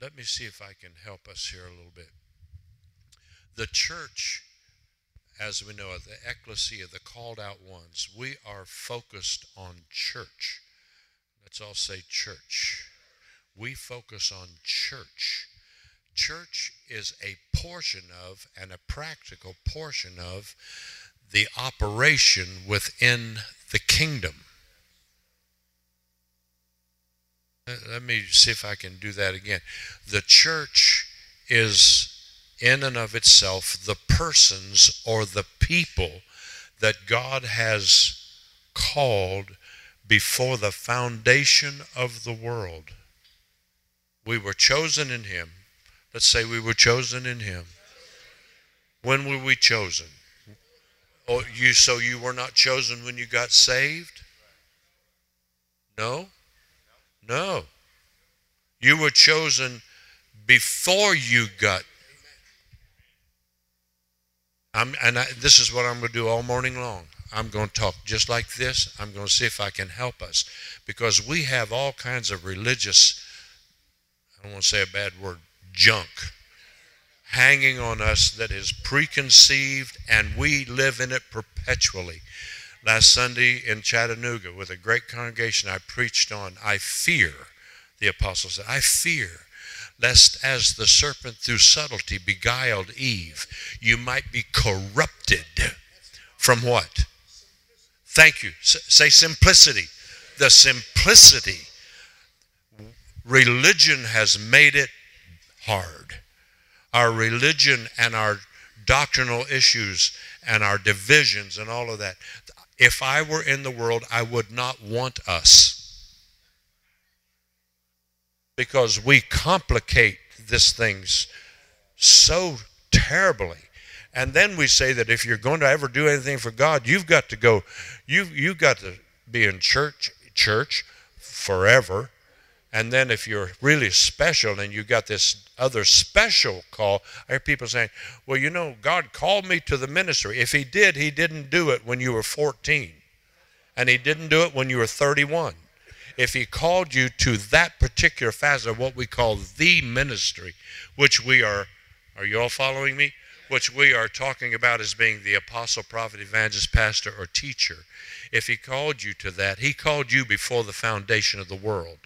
let me see if I can help us here a little bit. The church, as we know, it, the ecclesia, the called out ones, we are focused on church. Let's all say church. We focus on church. Church is a portion of and a practical portion of the operation within the kingdom. Let me see if I can do that again. The church is, in and of itself, the persons or the people that God has called before the foundation of the world. We were chosen in Him. Let's say we were chosen in Him. When were we chosen? Oh, you so you were not chosen when you got saved? No? No. You were chosen before you got. I'm, and I, this is what I'm going to do all morning long. I'm going to talk just like this. I'm going to see if I can help us. Because we have all kinds of religious, I don't want to say a bad word, junk hanging on us that is preconceived and we live in it perpetually. Last Sunday in Chattanooga, with a great congregation, I preached on I fear, the apostle said, I fear lest as the serpent through subtlety beguiled Eve, you might be corrupted from what? Thank you. S- say simplicity. The simplicity. Religion has made it hard. Our religion and our doctrinal issues and our divisions and all of that if I were in the world, I would not want us. Because we complicate these things so terribly. And then we say that if you're going to ever do anything for God, you've got to go, you've, you've got to be in church, church forever and then if you're really special and you got this other special call, I hear people saying, well, you know, God called me to the ministry. If he did, he didn't do it when you were 14. And he didn't do it when you were 31. If he called you to that particular facet of what we call the ministry, which we are, are you all following me? Which we are talking about as being the apostle, prophet, evangelist, pastor, or teacher. If he called you to that, he called you before the foundation of the world.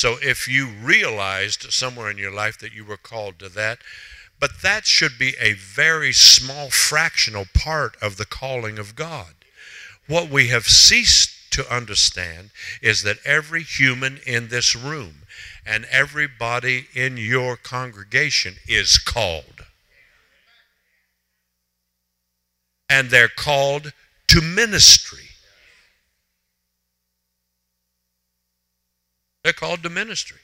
So if you realized somewhere in your life that you were called to that, but that should be a very small fractional part of the calling of God. What we have ceased to understand is that every human in this room and everybody in your congregation is called. And they're called to ministry. They're called to ministry.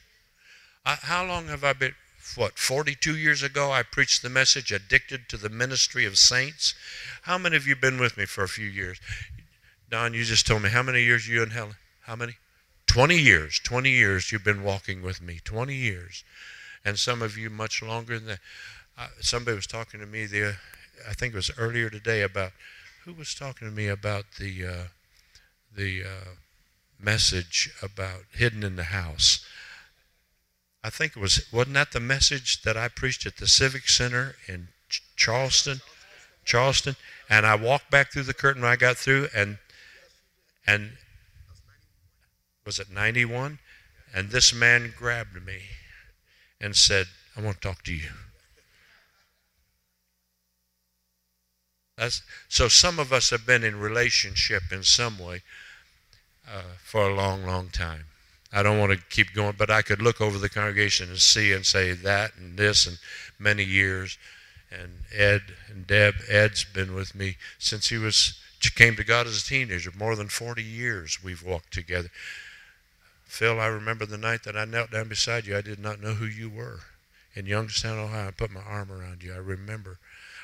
I, how long have I been? What, 42 years ago, I preached the message Addicted to the Ministry of Saints. How many of you been with me for a few years? Don, you just told me how many years you and Helen? How many? 20 years. 20 years you've been walking with me. 20 years. And some of you much longer than that. Uh, somebody was talking to me, the, I think it was earlier today, about who was talking to me about the, uh, the, uh, message about hidden in the house. I think it was, wasn't that the message that I preached at the Civic Center in Charleston? Charleston. And I walked back through the curtain when I got through, and, and was it 91? And this man grabbed me and said, I want to talk to you. That's, so some of us have been in relationship in some way uh, for a long, long time. I don't want to keep going, but I could look over the congregation and see and say that and this and many years. And Ed and Deb, Ed's been with me since he was came to God as a teenager. More than 40 years we've walked together. Phil, I remember the night that I knelt down beside you. I did not know who you were. In Youngstown, Ohio, I put my arm around you. I remember.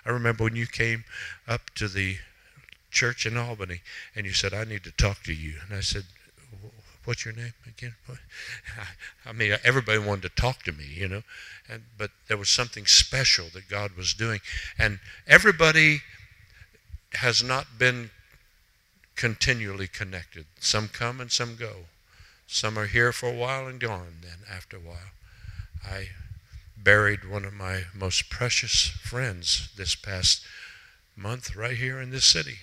I remember when you came up to the church in Albany, and you said, I need to talk to you. And I said, What's your name again? I mean, everybody wanted to talk to me, you know, and but there was something special that God was doing, and everybody has not been continually connected. Some come and some go. Some are here for a while and gone then after a while. I buried one of my most precious friends this past month right here in this city.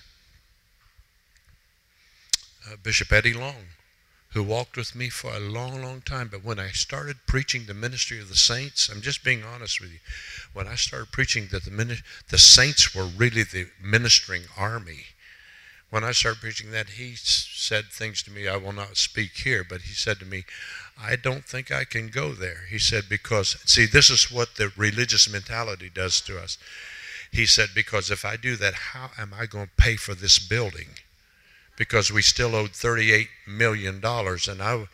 Uh, Bishop Eddie Long, who walked with me for a long, long time. But when I started preaching the ministry of the saints, I'm just being honest with you. When I started preaching that the, the saints were really the ministering army, when I started preaching that, he said things to me I will not speak here, but he said to me, I don't think I can go there. He said, because, see, this is what the religious mentality does to us. He said, because if I do that, how am I going to pay for this building? Because we still owed $38 million, and I,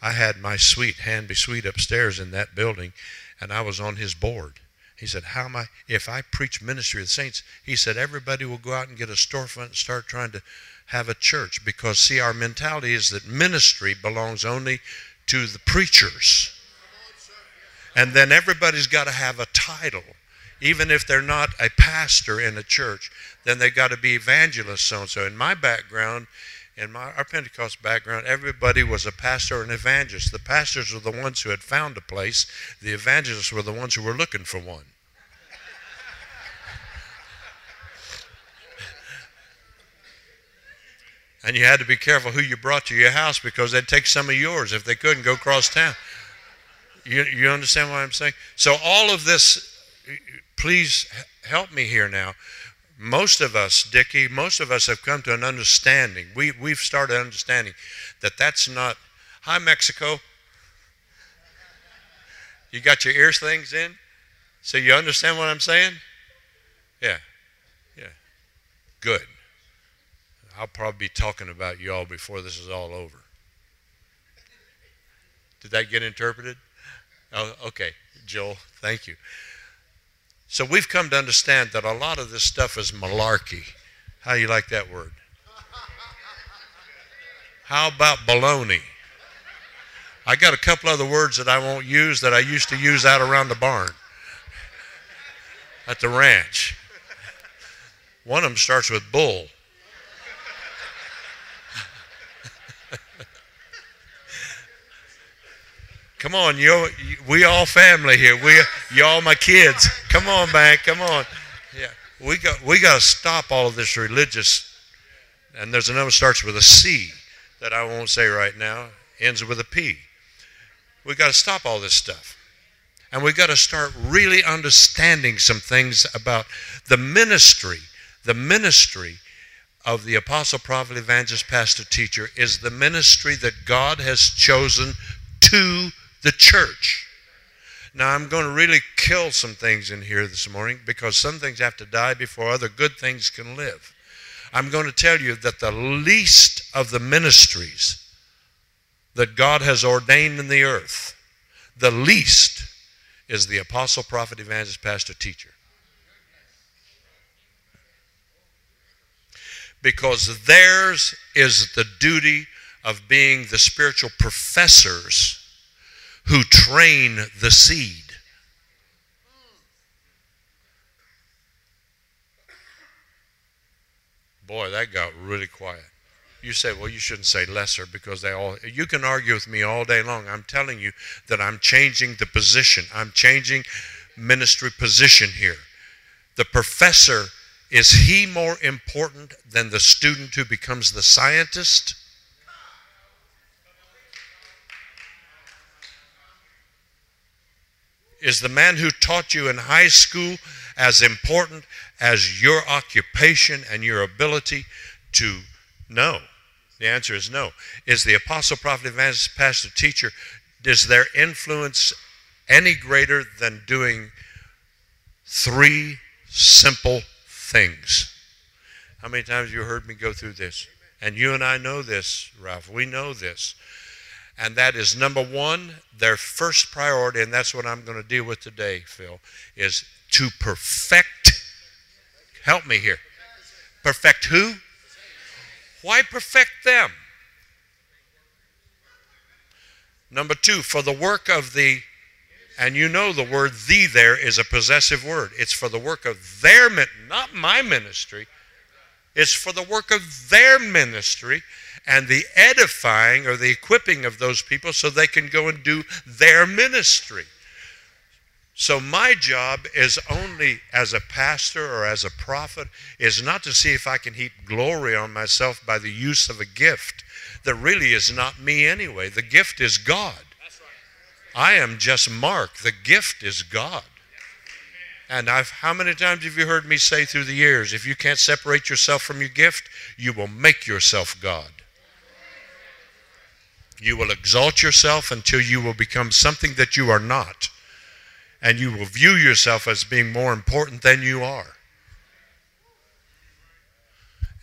I had my suite, Hanby Suite upstairs in that building, and I was on his board. He said, How am I, if I preach ministry of the saints, he said, everybody will go out and get a storefront and start trying to have a church. Because, see, our mentality is that ministry belongs only to the preachers. And then everybody's got to have a title. Even if they're not a pastor in a church, then they've got to be evangelists, so and so. In my background, in my our Pentecost background, everybody was a pastor or an evangelist. The pastors were the ones who had found a place. The evangelists were the ones who were looking for one. and you had to be careful who you brought to your house because they'd take some of yours if they couldn't go across town. You, you understand what I'm saying? So all of this, please help me here now most of us, Dickie, most of us have come to an understanding. We, we've started understanding that that's not, hi, Mexico. You got your ears things in? So you understand what I'm saying? Yeah. Yeah. Good. I'll probably be talking about you all before this is all over. Did that get interpreted? Oh, okay. Joel, thank you. So we've come to understand that a lot of this stuff is malarkey. How do you like that word? How about baloney? I got a couple other words that I won't use that I used to use out around the barn at the ranch. One of them starts with bull. Come on, you we all family here. We y'all my kids. Come on, man. Come on. Yeah, we got we got to stop all of this religious. And there's another starts with a C that I won't say right now. Ends with a P. We got to stop all this stuff. And we got to start really understanding some things about the ministry. The ministry of the apostle, prophet, evangelist, pastor, teacher is the ministry that God has chosen to the church. Now, I'm going to really kill some things in here this morning because some things have to die before other good things can live. I'm going to tell you that the least of the ministries that God has ordained in the earth, the least is the apostle, prophet, evangelist, pastor, teacher. Because theirs is the duty of being the spiritual professors who train the seed. Boy, that got really quiet. You say, well, you shouldn't say lesser because they all, you can argue with me all day long. I'm telling you that I'm changing the position. I'm changing ministry position here. The professor, is he more important than the student who becomes the scientist? Is the man who taught you in high school as important as your occupation and your ability to know? The answer is no. Is the apostle, prophet, evangelist, pastor, teacher, is their influence any greater than doing three simple things? How many times have you heard me go through this? And you and I know this, Ralph. We know this. And that is number one, their first priority, and that's what I'm going to deal with today, Phil, is to perfect. Help me here. Perfect who? Why perfect them? Number two, for the work of the, and you know the word "the" there is a possessive word. It's for the work of their, not my ministry. It's for the work of their ministry and the edifying or the equipping of those people so they can go and do their ministry. So my job is only as a pastor or as a prophet is not to see if I can heap glory on myself by the use of a gift that really is not me anyway. The gift is God. I am just Mark. The gift is God. And I've, how many times have you heard me say through the years, if you can't separate yourself from your gift, you will make yourself God. You will exalt yourself until you will become something that you are not. And you will view yourself as being more important than you are.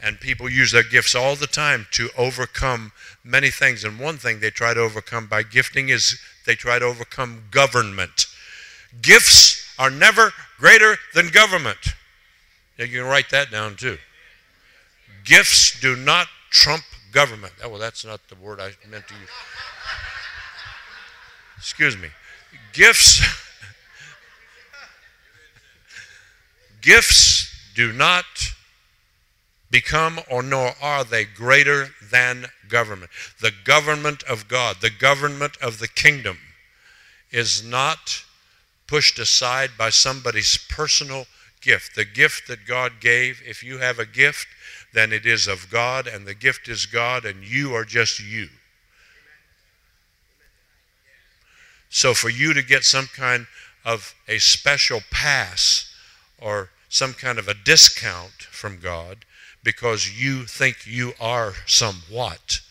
And people use their gifts all the time to overcome many things. And one thing they try to overcome by gifting is they try to overcome government. Gifts are never greater than government. You can write that down too. Gifts do not trump government. Oh, well, that's not the word I meant to use. Excuse me. Gifts gifts do not become or nor are they greater than government. The government of God, the government of the kingdom is not pushed aside by somebody's personal gift. The gift that God gave, if you have a gift, then it is of God, and the gift is God, and you are just you. So for you to get some kind of a special pass or some kind of a discount from God because you think you are somewhat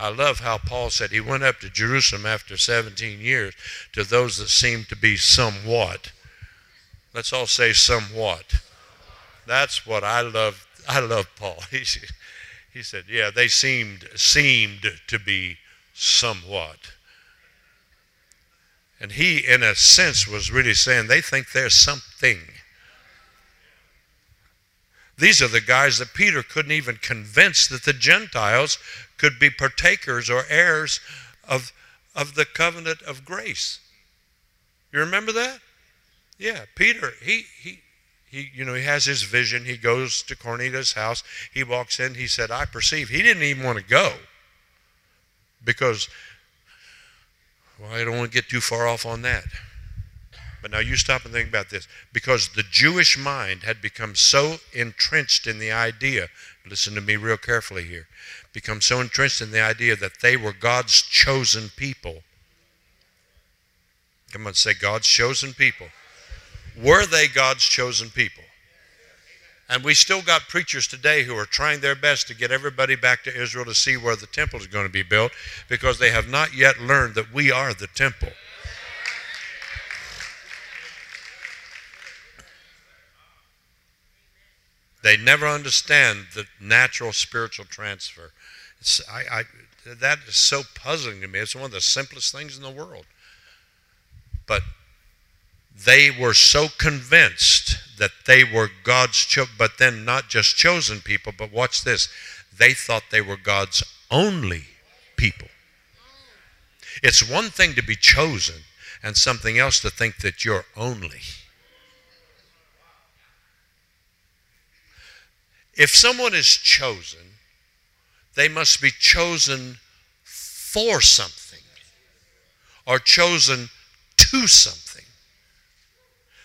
I love how Paul said he went up to Jerusalem after 17 years to those that seemed to be somewhat. Let's all say somewhat. That's what I love. I love Paul. He, he said, yeah, they seemed seemed to be somewhat. And he, in a sense, was really saying they think there's something. These are the guys that Peter couldn't even convince that the Gentiles could be partakers or heirs of, of the covenant of grace. You remember that? Yeah, Peter, he, he, he, you know, he has his vision. He goes to Cornelius' house. He walks in. He said, I perceive. He didn't even want to go because, well, I don't want to get too far off on that. But now you stop and think about this. Because the Jewish mind had become so entrenched in the idea, listen to me real carefully here, become so entrenched in the idea that they were God's chosen people. Come on, say God's chosen people. Were they God's chosen people? And we still got preachers today who are trying their best to get everybody back to Israel to see where the temple is going to be built because they have not yet learned that we are the temple. They never understand the natural spiritual transfer. I, I, that is so puzzling to me. It's one of the simplest things in the world. But they were so convinced that they were God's, cho- but then not just chosen people, but watch this. They thought they were God's only people. It's one thing to be chosen and something else to think that you're only. If someone is chosen, they must be chosen for something or chosen to something.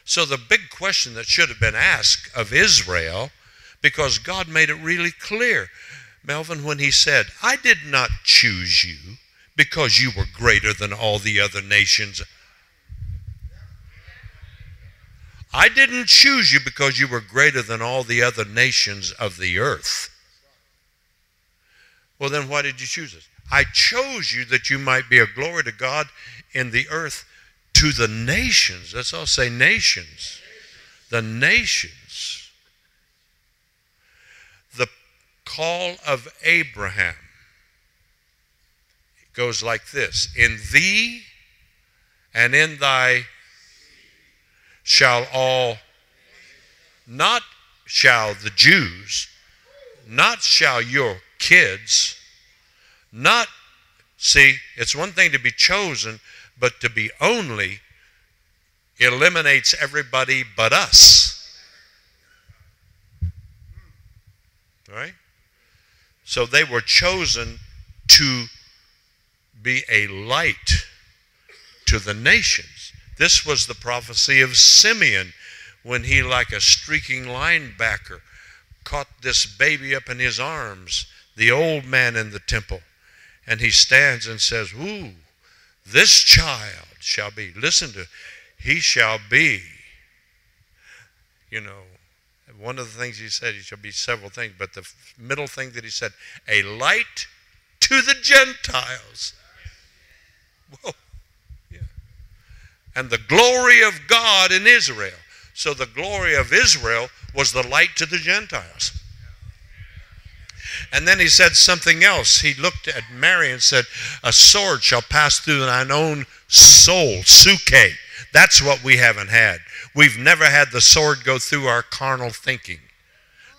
So the big question that should have been asked of Israel, because God made it really clear, Melvin, when he said, I did not choose you because you were greater than all the other nations I didn't choose you because you were greater than all the other nations of the earth. Well, then why did you choose us? I chose you that you might be a glory to God in the earth to the nations. Let's all say nations. The nations. The call of Abraham goes like this In thee and in thy shall all, not shall the Jews, not shall your kids, not, see, it's one thing to be chosen, but to be only eliminates everybody but us. Right? So they were chosen to be a light to the nations. This was the prophecy of Simeon when he, like a streaking linebacker, caught this baby up in his arms, the old man in the temple. And he stands and says, Ooh, this child shall be, listen to, he shall be, you know, one of the things he said, he shall be several things, but the middle thing that he said, a light to the Gentiles. Whoa. Yeah. And the glory of God in Israel. So the glory of Israel was the light to the Gentiles. And then he said something else. He looked at Mary and said, A sword shall pass through thine own soul, suke. That's what we haven't had. We've never had the sword go through our carnal thinking.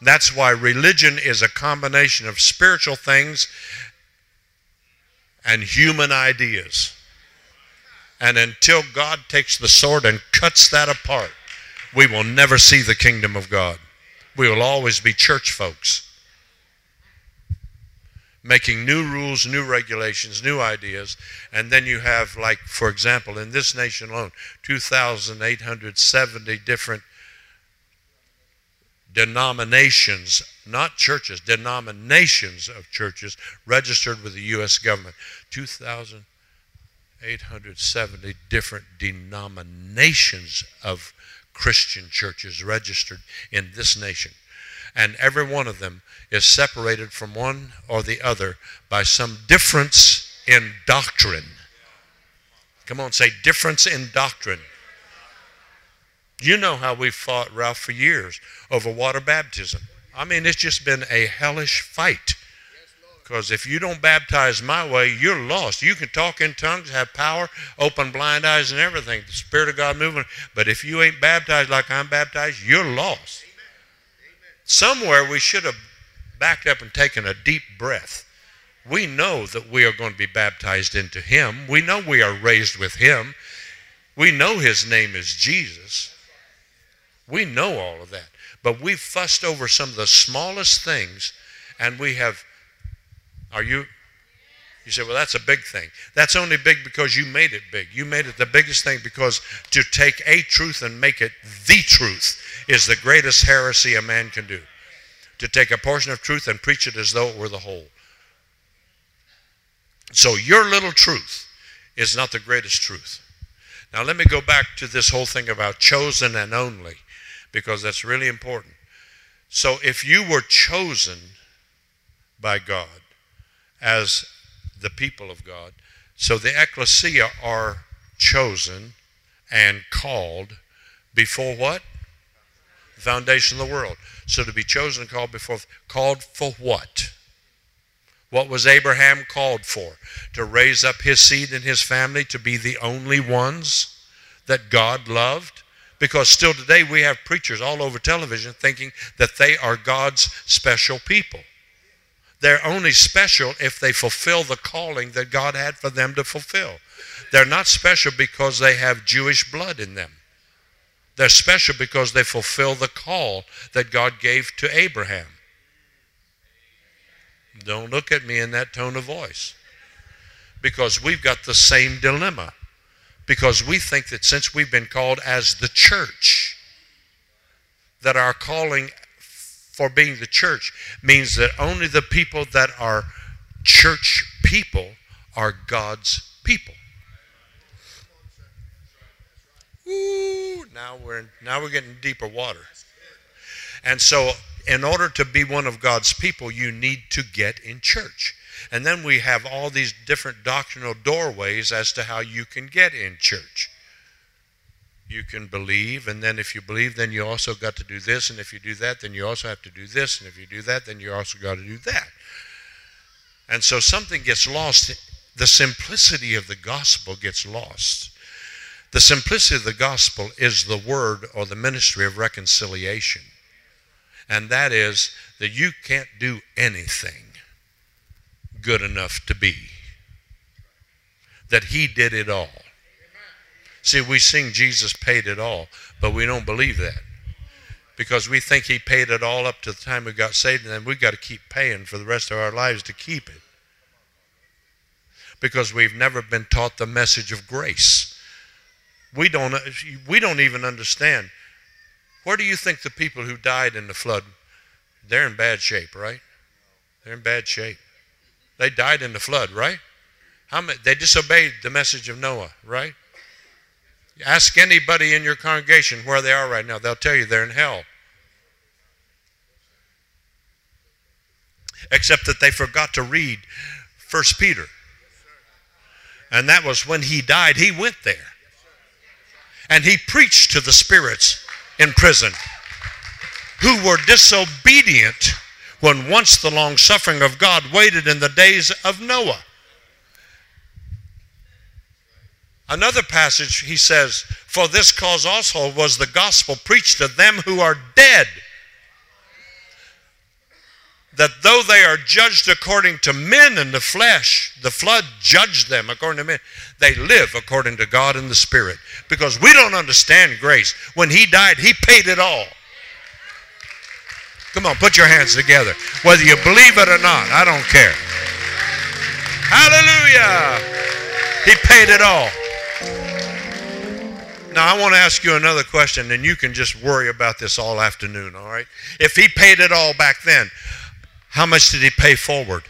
That's why religion is a combination of spiritual things and human ideas. And until God takes the sword and cuts that apart, we will never see the kingdom of God. We will always be church folks making new rules, new regulations, new ideas. And then you have, like, for example, in this nation alone, 2,870 different denominations, not churches, denominations of churches registered with the U.S. government. 2,870 different denominations of Christian churches registered in this nation. And every one of them is separated from one or the other by some difference in doctrine. Come on, say difference in doctrine. You know how we fought, Ralph, for years over water baptism. I mean, it's just been a hellish fight. Because if you don't baptize my way, you're lost. You can talk in tongues, have power, open blind eyes, and everything. The Spirit of God moving. But if you ain't baptized like I'm baptized, you're lost. Somewhere we should have backed up and taken a deep breath. We know that we are going to be baptized into Him. We know we are raised with Him. We know His name is Jesus. We know all of that. But we've fussed over some of the smallest things, and we have. Are you? You say, well, that's a big thing. That's only big because you made it big. You made it the biggest thing because to take a truth and make it the truth is the greatest heresy a man can do to take a portion of truth and preach it as though it were the whole. So your little truth is not the greatest truth. Now let me go back to this whole thing about chosen and only because that's really important. So if you were chosen by God as the people of God, so the ecclesia are chosen and called before what? Foundation of the world. So to be chosen and called before, called for what? What was Abraham called for? To raise up his seed and his family to be the only ones that God loved? Because still today we have preachers all over television thinking that they are God's special people. They're only special if they fulfill the calling that God had for them to fulfill. They're not special because they have Jewish blood in them. They're special because they fulfill the call that God gave to Abraham. Don't look at me in that tone of voice. Because we've got the same dilemma. Because we think that since we've been called as the church, that our calling for being the church means that only the people that are church people are God's people. Ooh, now we're now we're getting deeper water. And so in order to be one of God's people, you need to get in church. And then we have all these different doctrinal doorways as to how you can get in church. You can believe, and then if you believe, then you also got to do this, and if you do that, then you also have to do this, and if you do that, then you also got to do that. And so something gets lost. The simplicity of the gospel gets lost. The simplicity of the gospel is the word or the ministry of reconciliation. And that is that you can't do anything good enough to be. That he did it all. See, we sing Jesus paid it all, but we don't believe that. Because we think he paid it all up to the time we got saved, and then we've got to keep paying for the rest of our lives to keep it. because we've never been taught the message of grace. We don't, we don't even understand. Where do you think the people who died in the flood, they're in bad shape, right? They're in bad shape. They died in the flood, right? How many, they disobeyed the message of Noah, right? Ask anybody in your congregation where they are right now. They'll tell you they're in hell. Except that they forgot to read First Peter. And that was when he died, he went there. And he preached to the spirits in prison who were disobedient when once the long suffering of God waited in the days of Noah. Another passage, he says, For this cause also was the gospel preached to them who are dead. That though they are judged according to men in the flesh, the flood judged them according to men. They live according to God in the Spirit. Because we don't understand grace. When He died, He paid it all. Come on, put your hands together. Whether you believe it or not, I don't care. Hallelujah! He paid it all. Now, I want to ask you another question, and you can just worry about this all afternoon, all right? If he paid it all back then, how much did he pay forward?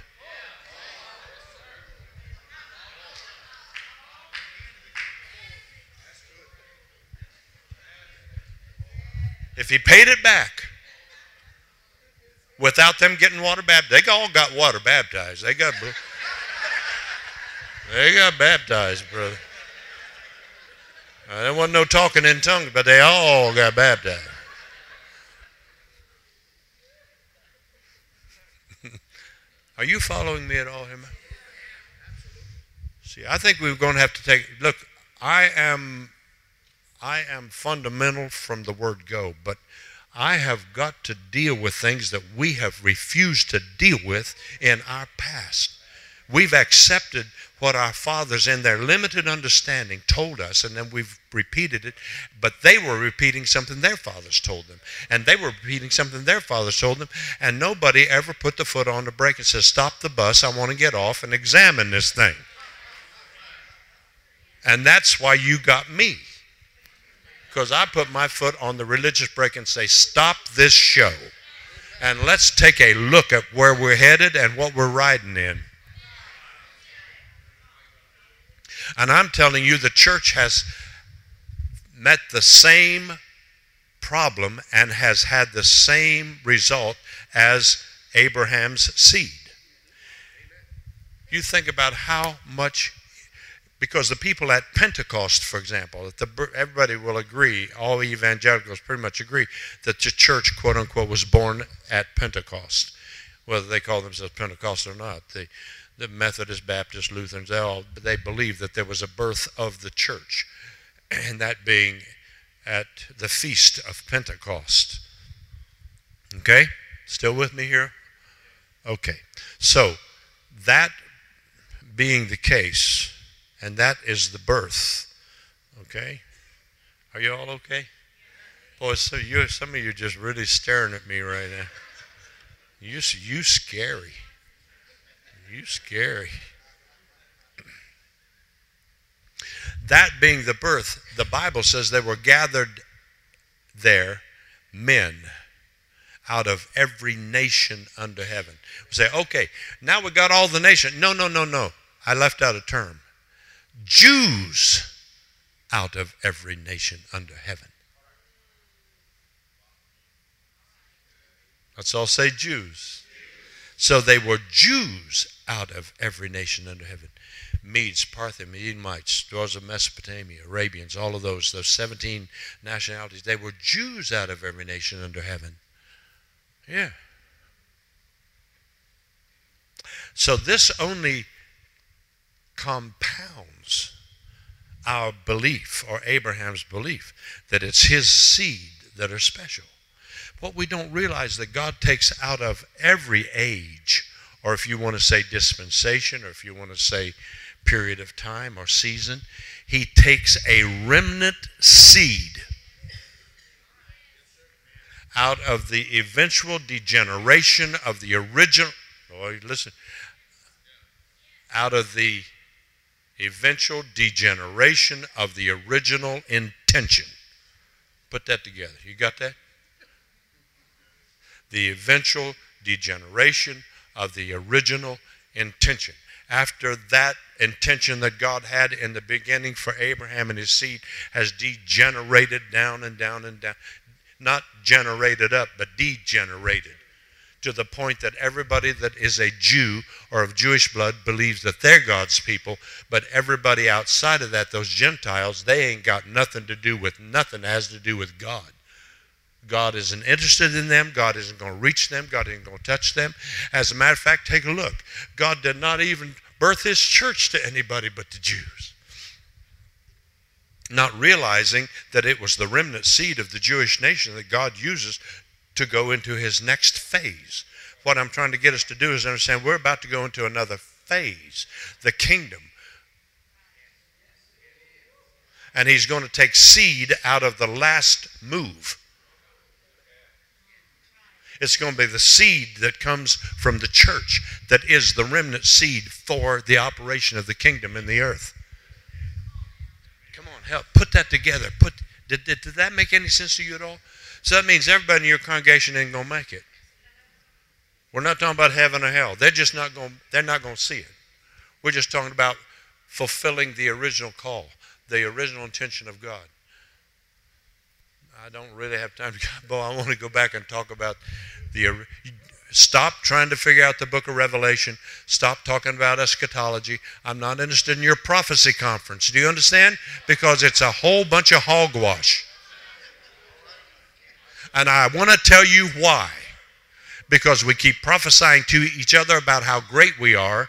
If he paid it back without them getting water baptized, they all got water baptized. They got, they got baptized, brother. There wasn't no talking in tongues, but they all got baptized. Are you following me at all here, See, I think we're going to have to take look, I am I am fundamental from the word go, but I have got to deal with things that we have refused to deal with in our past. We've accepted what our fathers, in their limited understanding, told us, and then we've repeated it, but they were repeating something their fathers told them. And they were repeating something their fathers told them, and nobody ever put the foot on the brake and said, Stop the bus, I want to get off and examine this thing. And that's why you got me. Because I put my foot on the religious brake and say, Stop this show. And let's take a look at where we're headed and what we're riding in. And I'm telling you, the church has met the same problem and has had the same result as Abraham's seed. You think about how much, because the people at Pentecost, for example, everybody will agree, all evangelicals pretty much agree, that the church, quote unquote, was born at Pentecost, whether they call themselves Pentecostal or not. The, the Methodist, Baptist, Lutherans, they all they believe that there was a birth of the church, and that being at the feast of Pentecost. Okay, still with me here? Okay, so that being the case, and that is the birth. Okay, are you all okay? Boy, so you some of you are just really staring at me right now. You you scary. You scary. That being the birth, the Bible says they were gathered there men out of every nation under heaven. We say, okay, now we got all the nation. No, no, no, no. I left out a term. Jews out of every nation under heaven. Let's all say Jews. So they were Jews out of every nation under heaven. Medes, Parthians, Edomites, dwellers of Mesopotamia, Arabians, all of those, those 17 nationalities, they were Jews out of every nation under heaven. Yeah. So this only compounds our belief, or Abraham's belief, that it's his seed that are special. What we don't realize that God takes out of every age or if you want to say dispensation, or if you want to say period of time or season, he takes a remnant seed out of the eventual degeneration of the original, oh, listen, out of the eventual degeneration of the original intention. Put that together. You got that? The eventual degeneration of the original intention. After that intention that God had in the beginning for Abraham and his seed has degenerated down and down and down. Not generated up, but degenerated to the point that everybody that is a Jew or of Jewish blood believes that they're God's people, but everybody outside of that, those Gentiles, they ain't got nothing to do with nothing has to do with God. God isn't interested in them. God isn't going to reach them. God isn't going to touch them. As a matter of fact, take a look. God did not even birth his church to anybody but the Jews. Not realizing that it was the remnant seed of the Jewish nation that God uses to go into his next phase. What I'm trying to get us to do is understand we're about to go into another phase, the kingdom. And he's going to take seed out of the last move. It's going to be the seed that comes from the church that is the remnant seed for the operation of the kingdom in the earth. Come on, help. Put that together. Put, did, did, did that make any sense to you at all? So that means everybody in your congregation ain't going to make it. We're not talking about heaven or hell. They're just not going they're not going to see it. We're just talking about fulfilling the original call, the original intention of God. I don't really have time to go. I want to go back and talk about the stop trying to figure out the book of Revelation. Stop talking about eschatology. I'm not interested in your prophecy conference. Do you understand? Because it's a whole bunch of hogwash. And I want to tell you why. Because we keep prophesying to each other about how great we are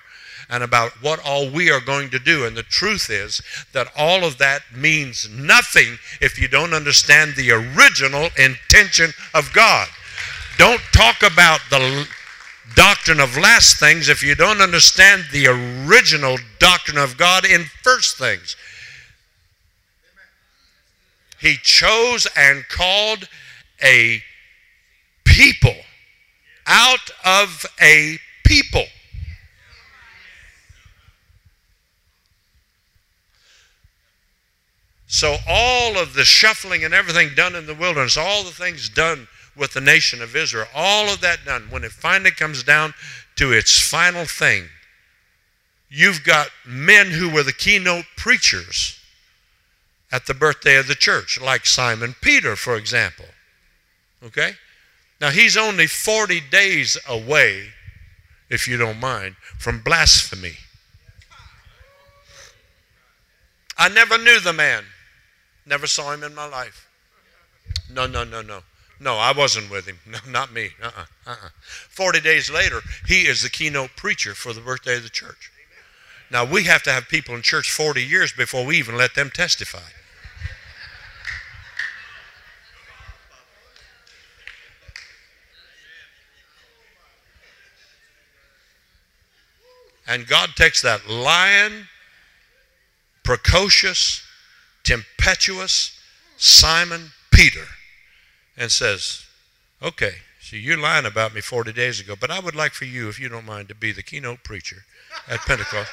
and about what all we are going to do. And the truth is that all of that means nothing if you don't understand the original intention of God. Don't talk about the doctrine of last things if you don't understand the original doctrine of God in first things. He chose and called a people out of a people. So, all of the shuffling and everything done in the wilderness, all the things done with the nation of Israel, all of that done, when it finally comes down to its final thing, you've got men who were the keynote preachers at the birthday of the church, like Simon Peter, for example. Okay? Now, he's only 40 days away, if you don't mind, from blasphemy. I never knew the man, never saw him in my life. No, no, no, no. No, I wasn't with him. No, not me. Uh-uh, uh-uh. 40 days later, he is the keynote preacher for the birthday of the church. Now, we have to have people in church 40 years before we even let them testify. And God takes that lion, precocious, tempestuous Simon Peter and says, Okay, so you're lying about me 40 days ago, but I would like for you, if you don't mind, to be the keynote preacher at Pentecost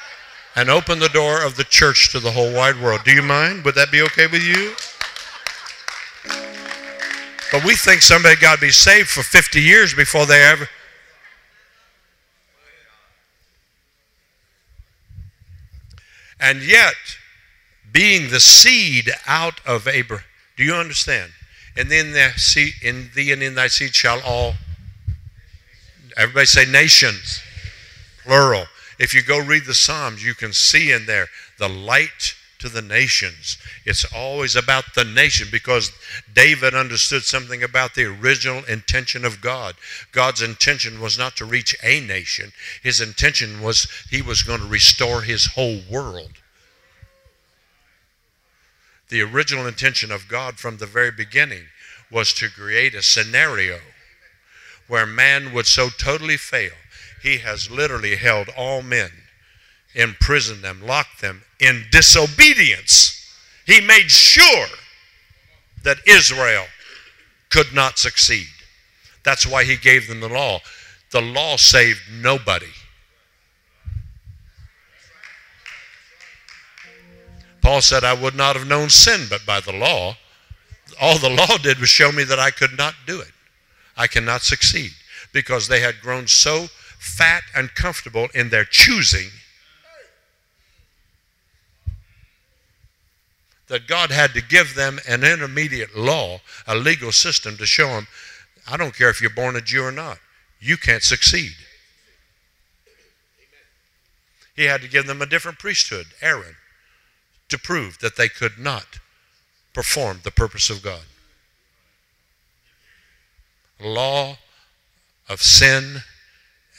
and open the door of the church to the whole wide world. Do you mind? Would that be okay with you? But we think somebody got to be saved for 50 years before they ever. And yet, being the seed out of Abraham. Do you understand? And then the seed, in thee and in thy seed shall all. Everybody say nations, plural. If you go read the Psalms, you can see in there the light to the nations. It's always about the nation because David understood something about the original intention of God. God's intention was not to reach a nation, his intention was he was going to restore his whole world. The original intention of God from the very beginning was to create a scenario where man would so totally fail. He has literally held all men, imprisoned them, locked them in disobedience. He made sure that Israel could not succeed. That's why he gave them the law. The law saved nobody. Paul said, I would not have known sin but by the law. All the law did was show me that I could not do it. I cannot succeed because they had grown so fat and comfortable in their choosing that God had to give them an intermediate law, a legal system to show them, I don't care if you're born a Jew or not, you can't succeed. He had to give them a different priesthood, Aaron, to prove that they could not perform the purpose of God. Law of sin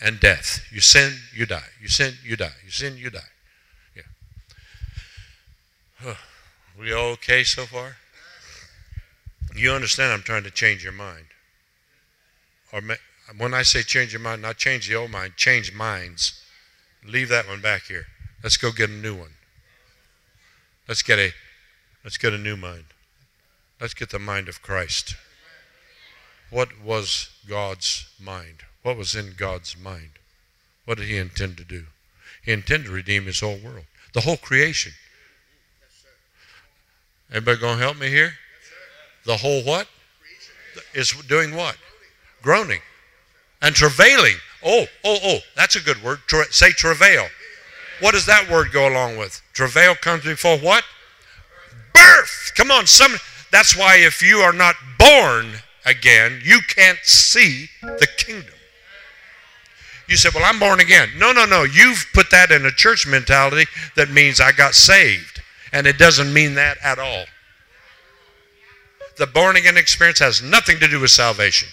and death. You sin, you die. You sin, you die. You sin, you die. Yeah. We all okay so far? You understand I'm trying to change your mind. Or when I say change your mind, not change the old mind, change minds. Leave that one back here. Let's go get a new one. Let's get a let's get a new mind. Let's get the mind of Christ. What was God's mind? What was in God's mind? What did he intend to do? He intended to redeem his whole world, the whole creation. Everybody going to help me here? The whole what? Is doing what? Groaning. And travailing. Oh, oh, oh, that's a good word. Tra- say travail. What does that word go along with? Travail comes before what? Birth. Come on, some that's why if you are not born again, you can't see the kingdom. You say, Well, I'm born again. No, no, no. You've put that in a church mentality that means I got saved and it doesn't mean that at all. The born again experience has nothing to do with salvation.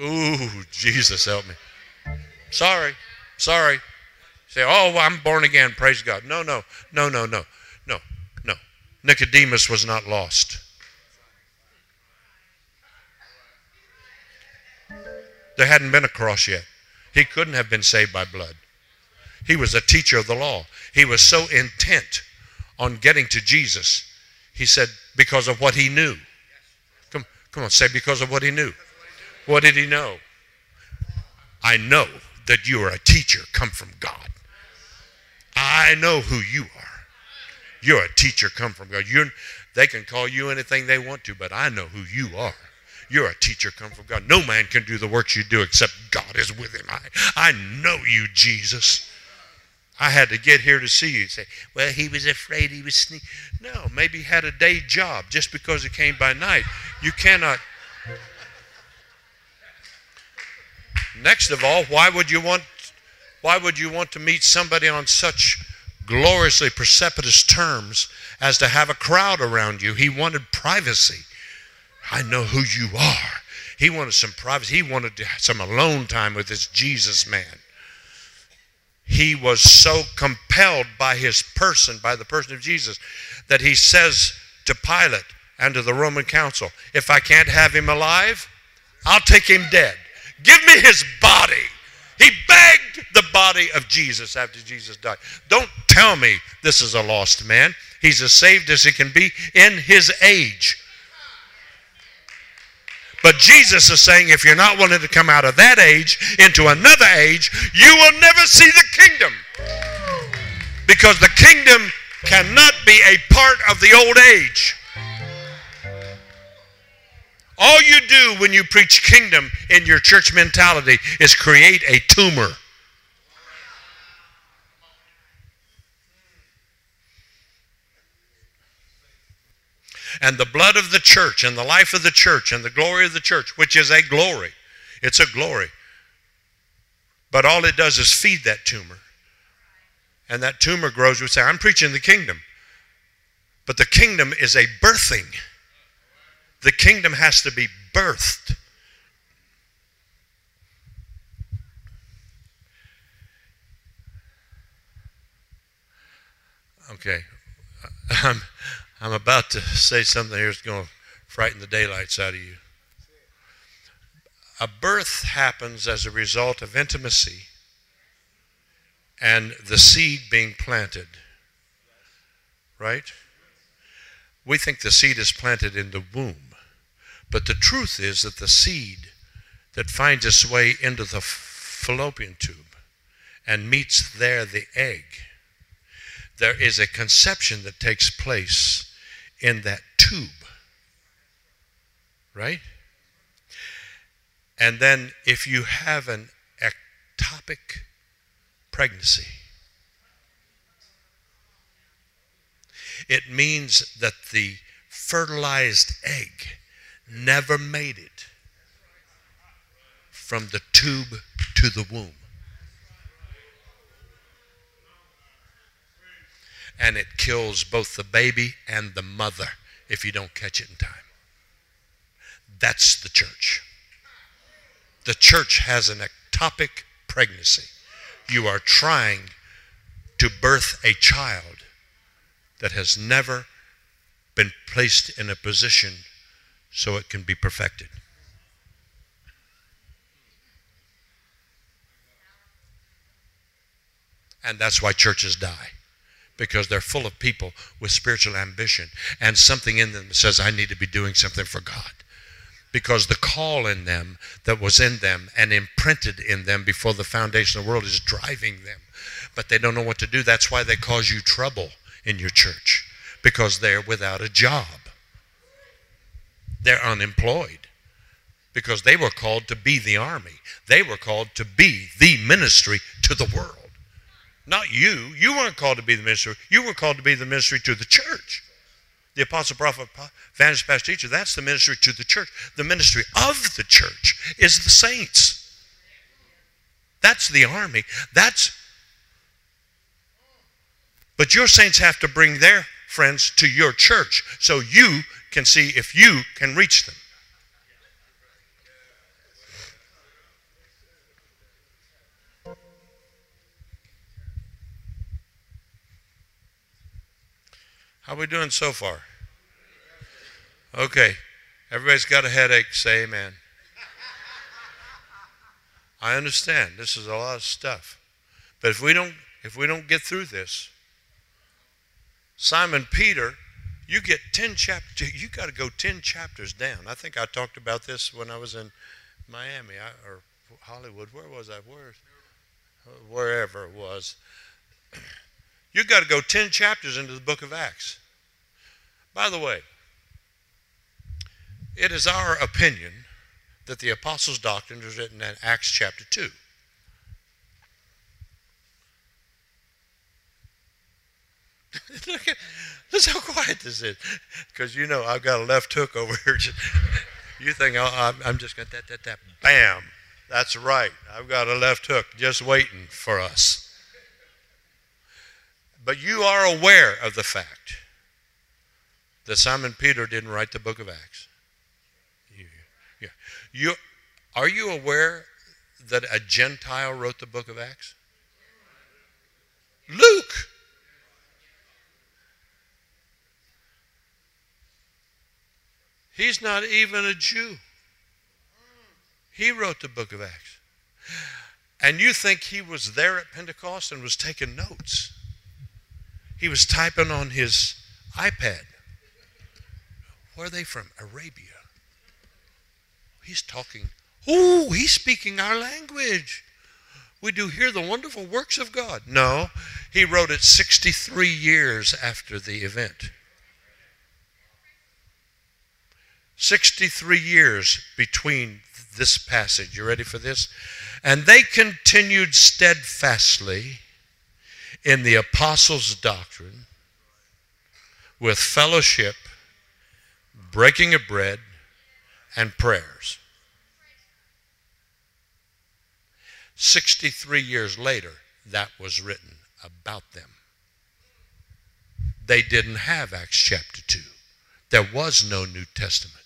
Ooh, Jesus help me. Sorry, sorry. Say, oh, well, I'm born again, praise God. No, no, no, no, no, no, no. Nicodemus was not lost. There hadn't been a cross yet. He couldn't have been saved by blood. He was a teacher of the law. He was so intent on getting to Jesus. He said, because of what he knew. Come, come on, say because of what he knew. What did he know? I know that you are a teacher come from God. I know who you are. You're a teacher come from God. You're, they can call you anything they want to, but I know who you are. You're a teacher come from God. No man can do the works you do except God is with him. I, I know you, Jesus. I had to get here to see you. Say, well, he was afraid he was sneaking. No, maybe he had a day job just because he came by night. You cannot. Next of all, why would you want why would you want to meet somebody on such gloriously precipitous terms as to have a crowd around you? He wanted privacy. I know who you are. He wanted some privacy. He wanted some alone time with this Jesus man he was so compelled by his person, by the person of Jesus, that he says to Pilate and to the Roman council, If I can't have him alive, I'll take him dead. Give me his body. He begged the body of Jesus after Jesus died. Don't tell me this is a lost man. He's as saved as he can be in his age. But Jesus is saying if you're not willing to come out of that age into another age, you will never see the kingdom. Because the kingdom cannot be a part of the old age. All you do when you preach kingdom in your church mentality is create a tumor. and the blood of the church and the life of the church and the glory of the church, which is a glory. It's a glory. But all it does is feed that tumor. And that tumor grows. We say, I'm preaching the kingdom. But the kingdom is a birthing. The kingdom has to be birthed. Okay. I'm, I'm about to say something here that's going to frighten the daylights out of you. A birth happens as a result of intimacy and the seed being planted. Right? We think the seed is planted in the womb. But the truth is that the seed that finds its way into the fallopian tube and meets there the egg there is a conception that takes place in that tube. Right? And then if you have an ectopic pregnancy, it means that the fertilized egg never made it from the tube to the womb. And it kills both the baby and the mother if you don't catch it in time. That's the church. The church has an ectopic pregnancy. You are trying to birth a child that has never been placed in a position so it can be perfected. And that's why churches die. Because they're full of people with spiritual ambition and something in them says, I need to be doing something for God. Because the call in them that was in them and imprinted in them before the foundation of the world is driving them. But they don't know what to do. That's why they cause you trouble in your church. Because they're without a job. They're unemployed because they were called to be the army. They were called to be the ministry to the world. Not you. You weren't called to be the ministry. You were called to be the ministry to the church. The apostle, prophet, evangelist, pastor, teacher, that's the ministry to the church. The ministry of the church is the saints. That's the army. That's but your saints have to bring their friends to your church so you can see if you can reach them. How we doing so far? Okay. Everybody's got a headache. Say amen. I understand. This is a lot of stuff. But if we don't if we don't get through this, Simon Peter, you get 10 chapters you got to go 10 chapters down. I think I talked about this when I was in Miami I, or Hollywood. Where was I? Where wherever it was. You've got to go 10 chapters into the book of Acts. By the way, it is our opinion that the apostles' doctrine is written in Acts chapter 2. Look at this how quiet this is. Because you know I've got a left hook over here. you think I'm just going to that, that, that. Bam. That's right. I've got a left hook just waiting for us. But you are aware of the fact that Simon Peter didn't write the book of Acts. Yeah. You, are you aware that a Gentile wrote the book of Acts? Luke. He's not even a Jew. He wrote the book of Acts. And you think he was there at Pentecost and was taking notes? He was typing on his iPad. Where are they from? Arabia. He's talking. Oh, he's speaking our language. We do hear the wonderful works of God. No, he wrote it 63 years after the event. 63 years between this passage. You ready for this? And they continued steadfastly in the apostles' doctrine with fellowship, breaking of bread, and prayers. 63 years later, that was written about them. They didn't have Acts chapter 2. There was no New Testament.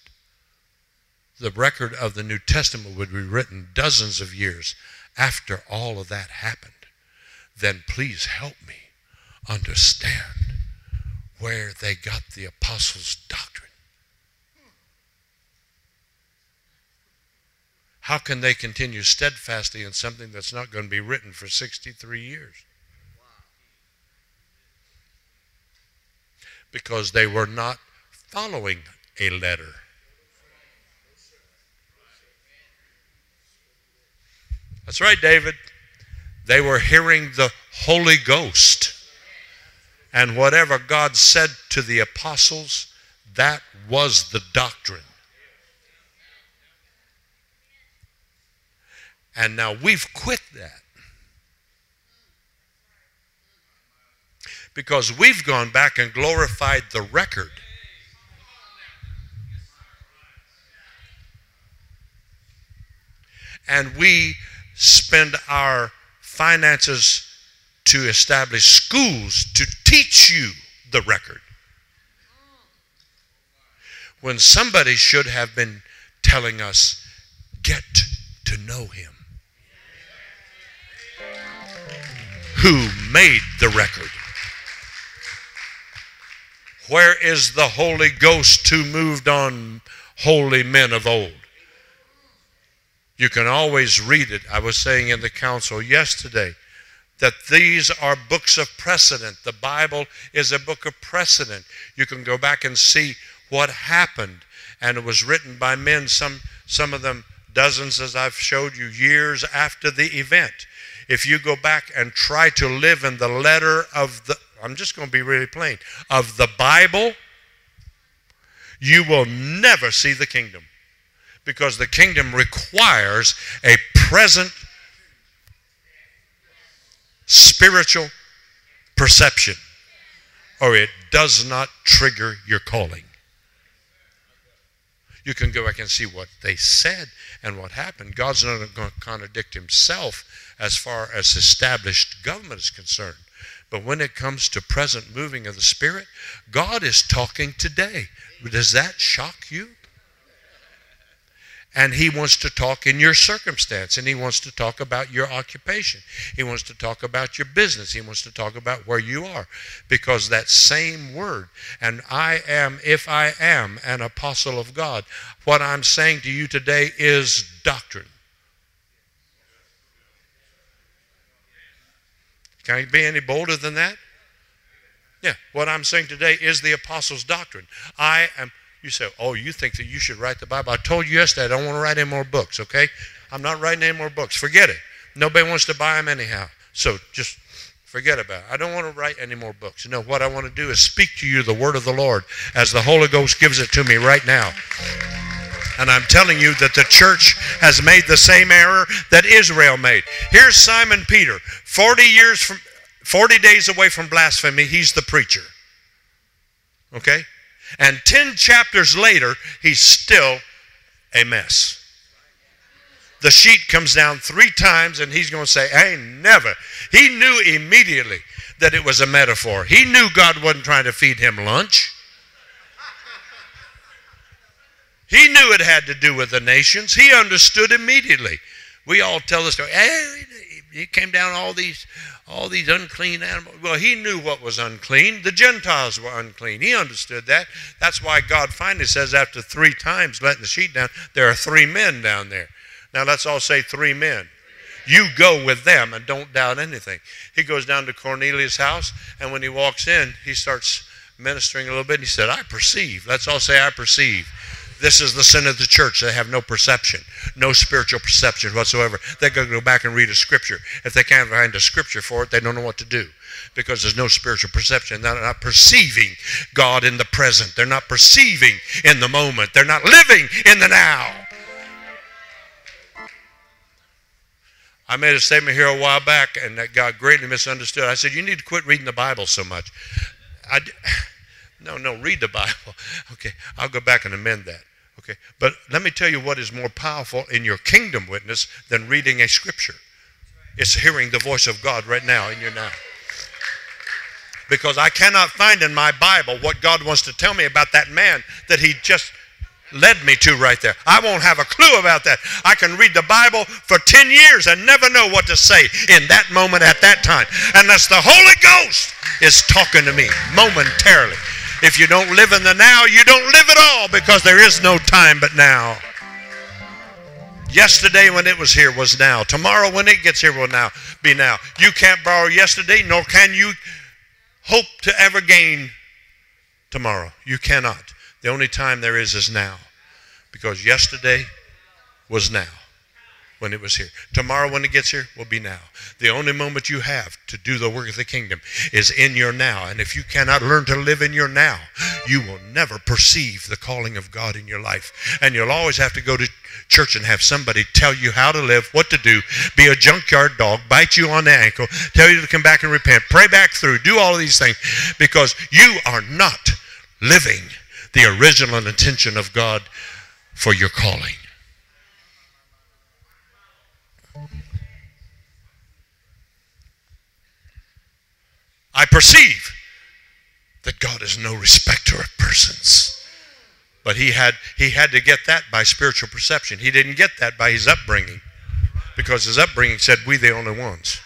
The record of the New Testament would be written dozens of years after all of that happened then please help me understand where they got the apostles' doctrine. How can they continue steadfastly in something that's not going to be written for 63 years? Because they were not following a letter. That's right, David. They were hearing the Holy Ghost. And whatever God said to the apostles, that was the doctrine. And now we've quit that. Because we've gone back and glorified the record. And we spend our finances to establish schools to teach you the record. When somebody should have been telling us, get to know him. Who made the record? Where is the Holy Ghost who moved on holy men of old? You can always read it. I was saying in the council yesterday that these are books of precedent. The Bible is a book of precedent. You can go back and see what happened. And it was written by men, some, some of them dozens, as I've showed you, years after the event. If you go back and try to live in the letter of the, I'm just going to be really plain, of the Bible, you will never see the kingdom. Because the kingdom requires a present spiritual perception, or it does not trigger your calling. You can go back and see what they said and what happened. God's not going to contradict himself as far as established government is concerned. But when it comes to present moving of the Spirit, God is talking today. Does that shock you? And he wants to talk in your circumstance, and he wants to talk about your occupation. He wants to talk about your business. He wants to talk about where you are. Because that same word, and I am, if I am an apostle of God, what I'm saying to you today is doctrine. Can I be any bolder than that? Yeah, what I'm saying today is the apostles' doctrine. I am you say, oh, you think that you should write the Bible. I told you yesterday I don't want to write any more books, okay? I'm not writing any more books. Forget it. Nobody wants to buy them anyhow. So just forget about it. I don't want to write any more books. Know, what I want to do is speak to you the word of the Lord as the Holy Ghost gives it to me right now. And I'm telling you that the church has made the same error that Israel made. Here's Simon Peter, 40 years from 40 days away from blasphemy, he's the preacher. Okay? And 10 chapters later, he's still a mess. The sheet comes down three times, and he's going to say, I never. He knew immediately that it was a metaphor. He knew God wasn't trying to feed him lunch. He knew it had to do with the nations. He understood immediately. We all tell the story. Hey, he came down all these all these unclean animals. Well, he knew what was unclean. The Gentiles were unclean. He understood that. That's why God finally says, after three times letting the sheet down, there are three men down there. Now let's all say three men. You go with them and don't doubt anything. He goes down to Cornelius' house, and when he walks in, he starts ministering a little bit. And he said, I perceive. Let's all say, I perceive. This is the sin of the church. They have no perception, no spiritual perception whatsoever. They're going to go back and read a scripture. If they can't find a scripture for it, they don't know what to do because there's no spiritual perception. They're not perceiving God in the present. They're not perceiving in the moment. They're not living in the now. I made a statement here a while back, and that got greatly misunderstood. I said, You need to quit reading the Bible so much. I, no, no, read the Bible. Okay, I'll go back and amend that. Okay, but let me tell you what is more powerful in your kingdom witness than reading a scripture. It's hearing the voice of God right now in your now. Because I cannot find in my Bible what God wants to tell me about that man that he just led me to right there. I won't have a clue about that. I can read the Bible for 10 years and never know what to say in that moment at that time unless the Holy Ghost is talking to me momentarily. If you don't live in the now, you don't live at all because there is no time but now. Yesterday when it was here was now. Tomorrow when it gets here will now be now. You can't borrow yesterday, nor can you hope to ever gain tomorrow. You cannot. The only time there is is now. Because yesterday was now. When it was here. Tomorrow, when it gets here, will be now. The only moment you have to do the work of the kingdom is in your now. And if you cannot learn to live in your now, you will never perceive the calling of God in your life. And you'll always have to go to church and have somebody tell you how to live, what to do, be a junkyard dog, bite you on the ankle, tell you to come back and repent, pray back through, do all of these things because you are not living the original intention of God for your calling. I perceive that God is no respecter of persons. But he had, he had to get that by spiritual perception. He didn't get that by his upbringing because his upbringing said, We the only ones.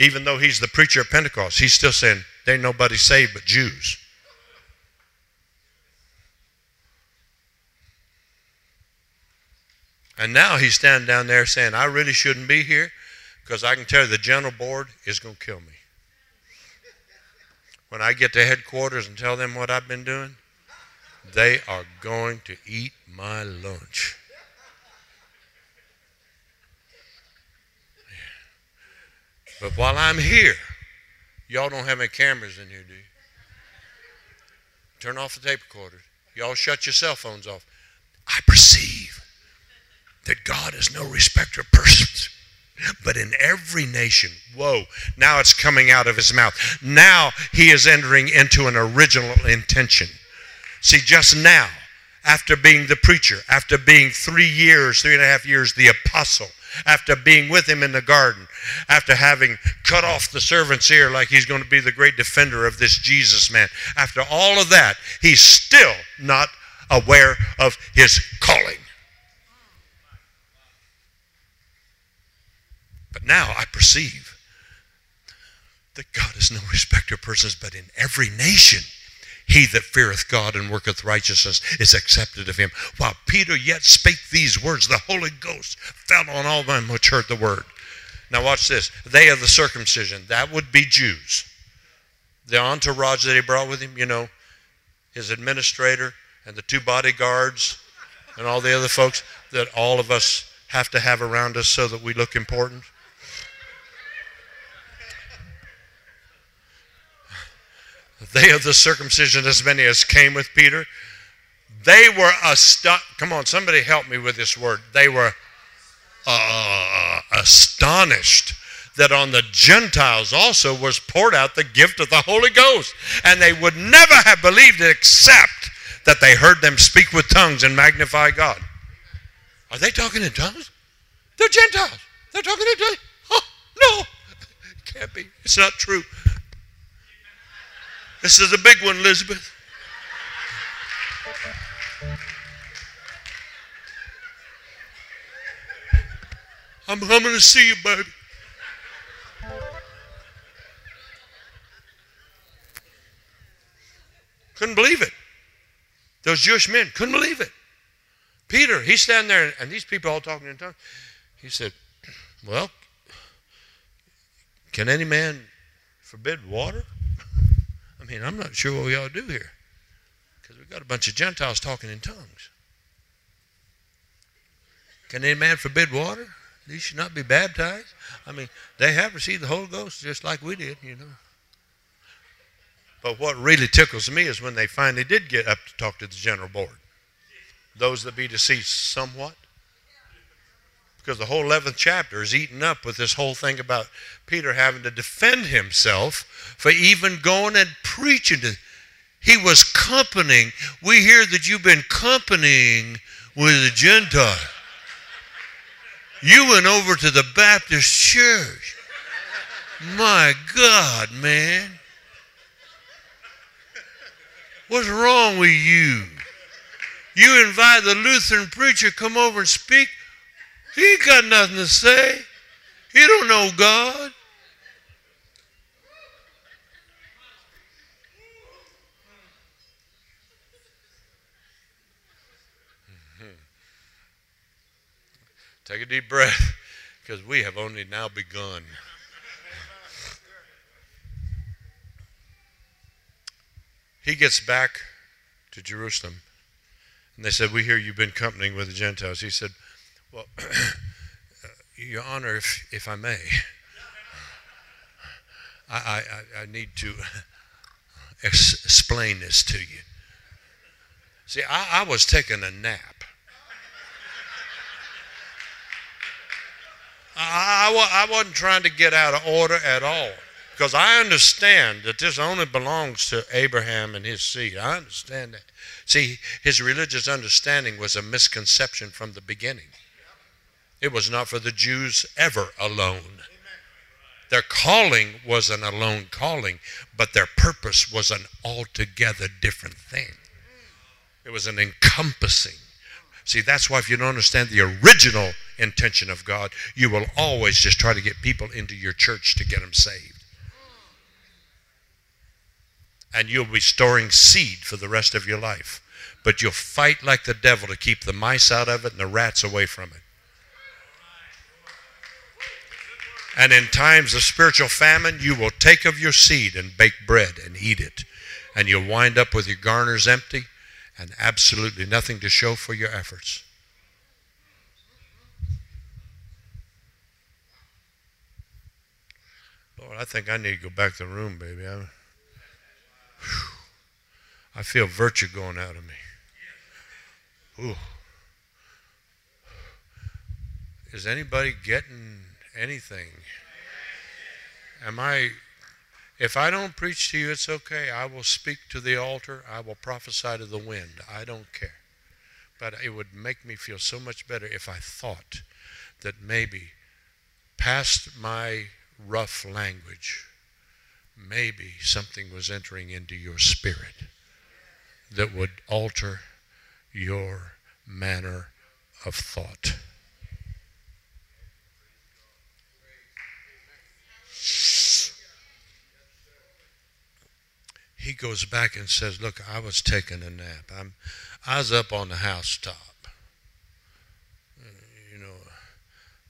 Even though he's the preacher of Pentecost, he's still saying, There ain't nobody saved but Jews. And now he's standing down there saying, I really shouldn't be here because I can tell you the general board is going to kill me. When I get to headquarters and tell them what I've been doing, they are going to eat my lunch. But while I'm here, y'all don't have any cameras in here, do you? Turn off the tape recorders. Y'all shut your cell phones off. I perceive that God is no respecter of persons. But in every nation, whoa, now it's coming out of his mouth. Now he is entering into an original intention. See, just now, after being the preacher, after being three years, three and a half years, the apostle, after being with him in the garden, after having cut off the servant's ear like he's going to be the great defender of this Jesus man, after all of that, he's still not aware of his calling. But now I perceive that God is no respecter of persons, but in every nation he that feareth God and worketh righteousness is accepted of him. While Peter yet spake these words, the Holy Ghost fell on all them which heard the word. Now watch this. They of the circumcision, that would be Jews. The entourage that he brought with him, you know, his administrator and the two bodyguards and all the other folks that all of us have to have around us so that we look important. They of the circumcision, as many as came with Peter, they were astonished. Come on, somebody help me with this word. They were uh, astonished that on the Gentiles also was poured out the gift of the Holy Ghost. And they would never have believed it except that they heard them speak with tongues and magnify God. Are they talking in tongues? They're Gentiles. They're talking in tongues. Oh, no, it can't be. It's not true. This is a big one, Elizabeth. I'm coming to see you, baby. Couldn't believe it. Those Jewish men couldn't believe it. Peter, he's standing there, and these people all talking in tongues. He said, Well, can any man forbid water? Mean, I'm not sure what we ought to do here because we've got a bunch of Gentiles talking in tongues. Can any man forbid water? He should not be baptized. I mean, they have received the Holy Ghost just like we did, you know. But what really tickles me is when they finally did get up to talk to the general board. Those that be deceased somewhat because the whole 11th chapter is eaten up with this whole thing about Peter having to defend himself for even going and preaching to. He was companying. We hear that you've been companying with a Gentile. You went over to the Baptist church. My God, man. What's wrong with you? You invite the Lutheran preacher come over and speak. He got nothing to say. He don't know God. Take a deep breath because we have only now begun. he gets back to Jerusalem and they said, We hear you've been companying with the Gentiles. He said, Well, Your Honor, if, if I may, I, I, I need to ex- explain this to you. See, I, I was taking a nap. I, I, I wasn't trying to get out of order at all because I understand that this only belongs to Abraham and his seed. I understand that. See, his religious understanding was a misconception from the beginning. It was not for the Jews ever alone. Their calling was an alone calling, but their purpose was an altogether different thing. It was an encompassing. See, that's why if you don't understand the original intention of God, you will always just try to get people into your church to get them saved. And you'll be storing seed for the rest of your life. But you'll fight like the devil to keep the mice out of it and the rats away from it. And in times of spiritual famine, you will take of your seed and bake bread and eat it. And you'll wind up with your garners empty and absolutely nothing to show for your efforts. Lord, I think I need to go back to the room, baby. I, I feel virtue going out of me. Ooh. Is anybody getting anything? Am I if I don't preach to you, it's okay. I will speak to the altar. I will prophesy to the wind. I don't care. But it would make me feel so much better if I thought that maybe past my rough language, maybe something was entering into your spirit that would alter your manner of thought. He goes back and says, Look, I was taking a nap. I'm, I was up on the housetop, you know,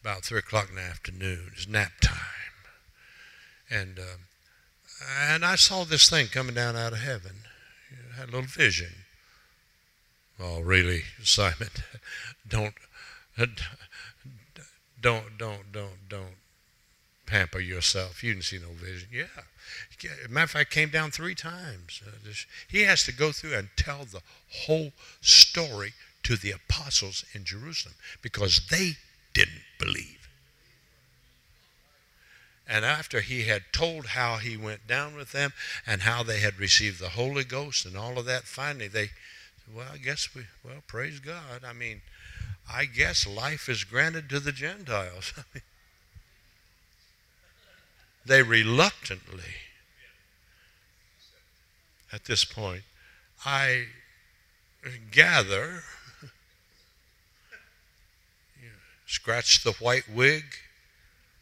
about 3 o'clock in the afternoon. It's nap time. And, uh, and I saw this thing coming down out of heaven. I had a little vision. Oh, really, Simon? Don't, don't, don't, don't, don't pamper yourself. You didn't see no vision. Yeah. matter of fact, came down three times. Uh, he has to go through and tell the whole story to the apostles in Jerusalem because they didn't believe. And after he had told how he went down with them and how they had received the Holy Ghost and all of that, finally they said, Well, I guess we, well, praise God. I mean, I guess life is granted to the Gentiles. they reluctantly, at this point, I gather, scratch the white wig,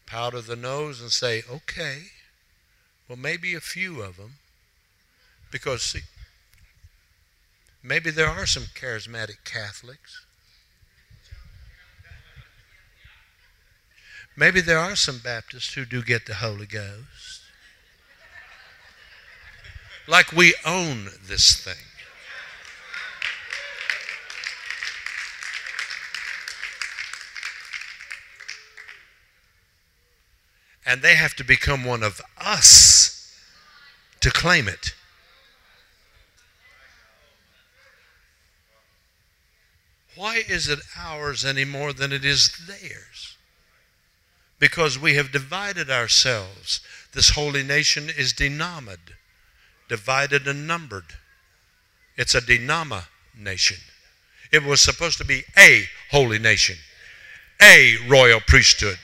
powder the nose, and say, okay, well, maybe a few of them, because see, maybe there are some charismatic Catholics. Maybe there are some Baptists who do get the Holy Ghost. Like we own this thing. And they have to become one of us to claim it. Why is it ours any more than it is theirs? Because we have divided ourselves. This holy nation is denominated, divided and numbered. It's a denomination. It was supposed to be a holy nation, a royal priesthood,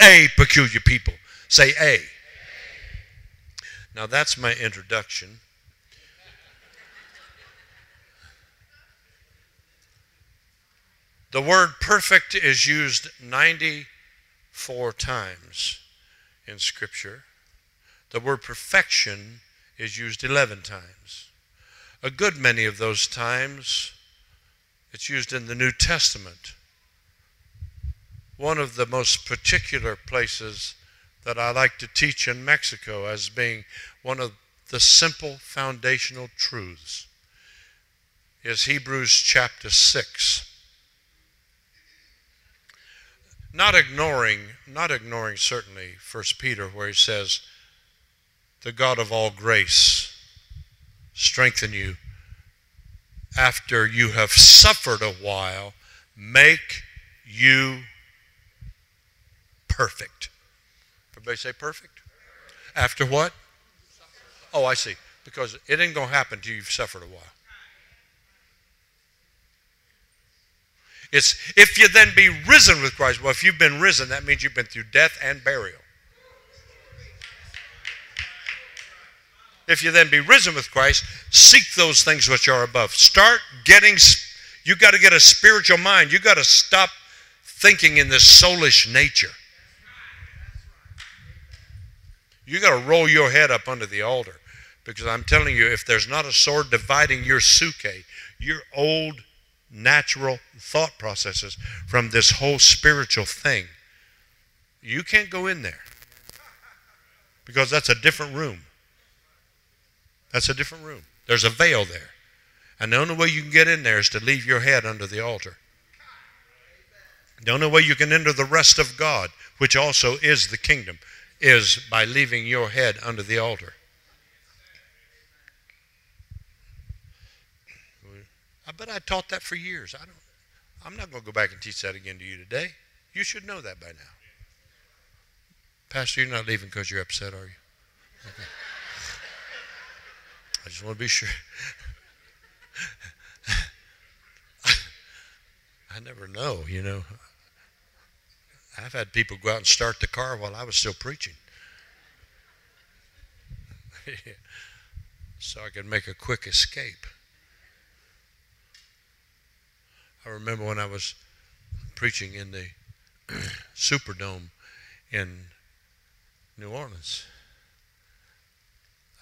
a peculiar people. Say a. Now that's my introduction. The word perfect is used 94 times in Scripture. The word perfection is used 11 times. A good many of those times, it's used in the New Testament. One of the most particular places that I like to teach in Mexico as being one of the simple foundational truths is Hebrews chapter 6. Not ignoring, not ignoring certainly 1 Peter where he says, the God of all grace strengthen you after you have suffered a while, make you perfect. Everybody say perfect? After what? Oh, I see. Because it ain't going to happen until you've suffered a while. It's if you then be risen with Christ. Well, if you've been risen, that means you've been through death and burial. If you then be risen with Christ, seek those things which are above. Start getting—you've got to get a spiritual mind. You've got to stop thinking in this soulish nature. You've got to roll your head up under the altar. Because I'm telling you, if there's not a sword dividing your suke, your old natural thought processes from this whole spiritual thing, you can't go in there. Because that's a different room. That's a different room. There's a veil there. And the only way you can get in there is to leave your head under the altar. The only way you can enter the rest of God, which also is the kingdom, is by leaving your head under the altar. I bet I taught that for years. I don't, I'm not going to go back and teach that again to you today. You should know that by now. Pastor, you're not leaving because you're upset, are you? Okay. I just want to be sure. I never know, you know. I've had people go out and start the car while I was still preaching. so I could make a quick escape. I remember when I was preaching in the Superdome in New Orleans.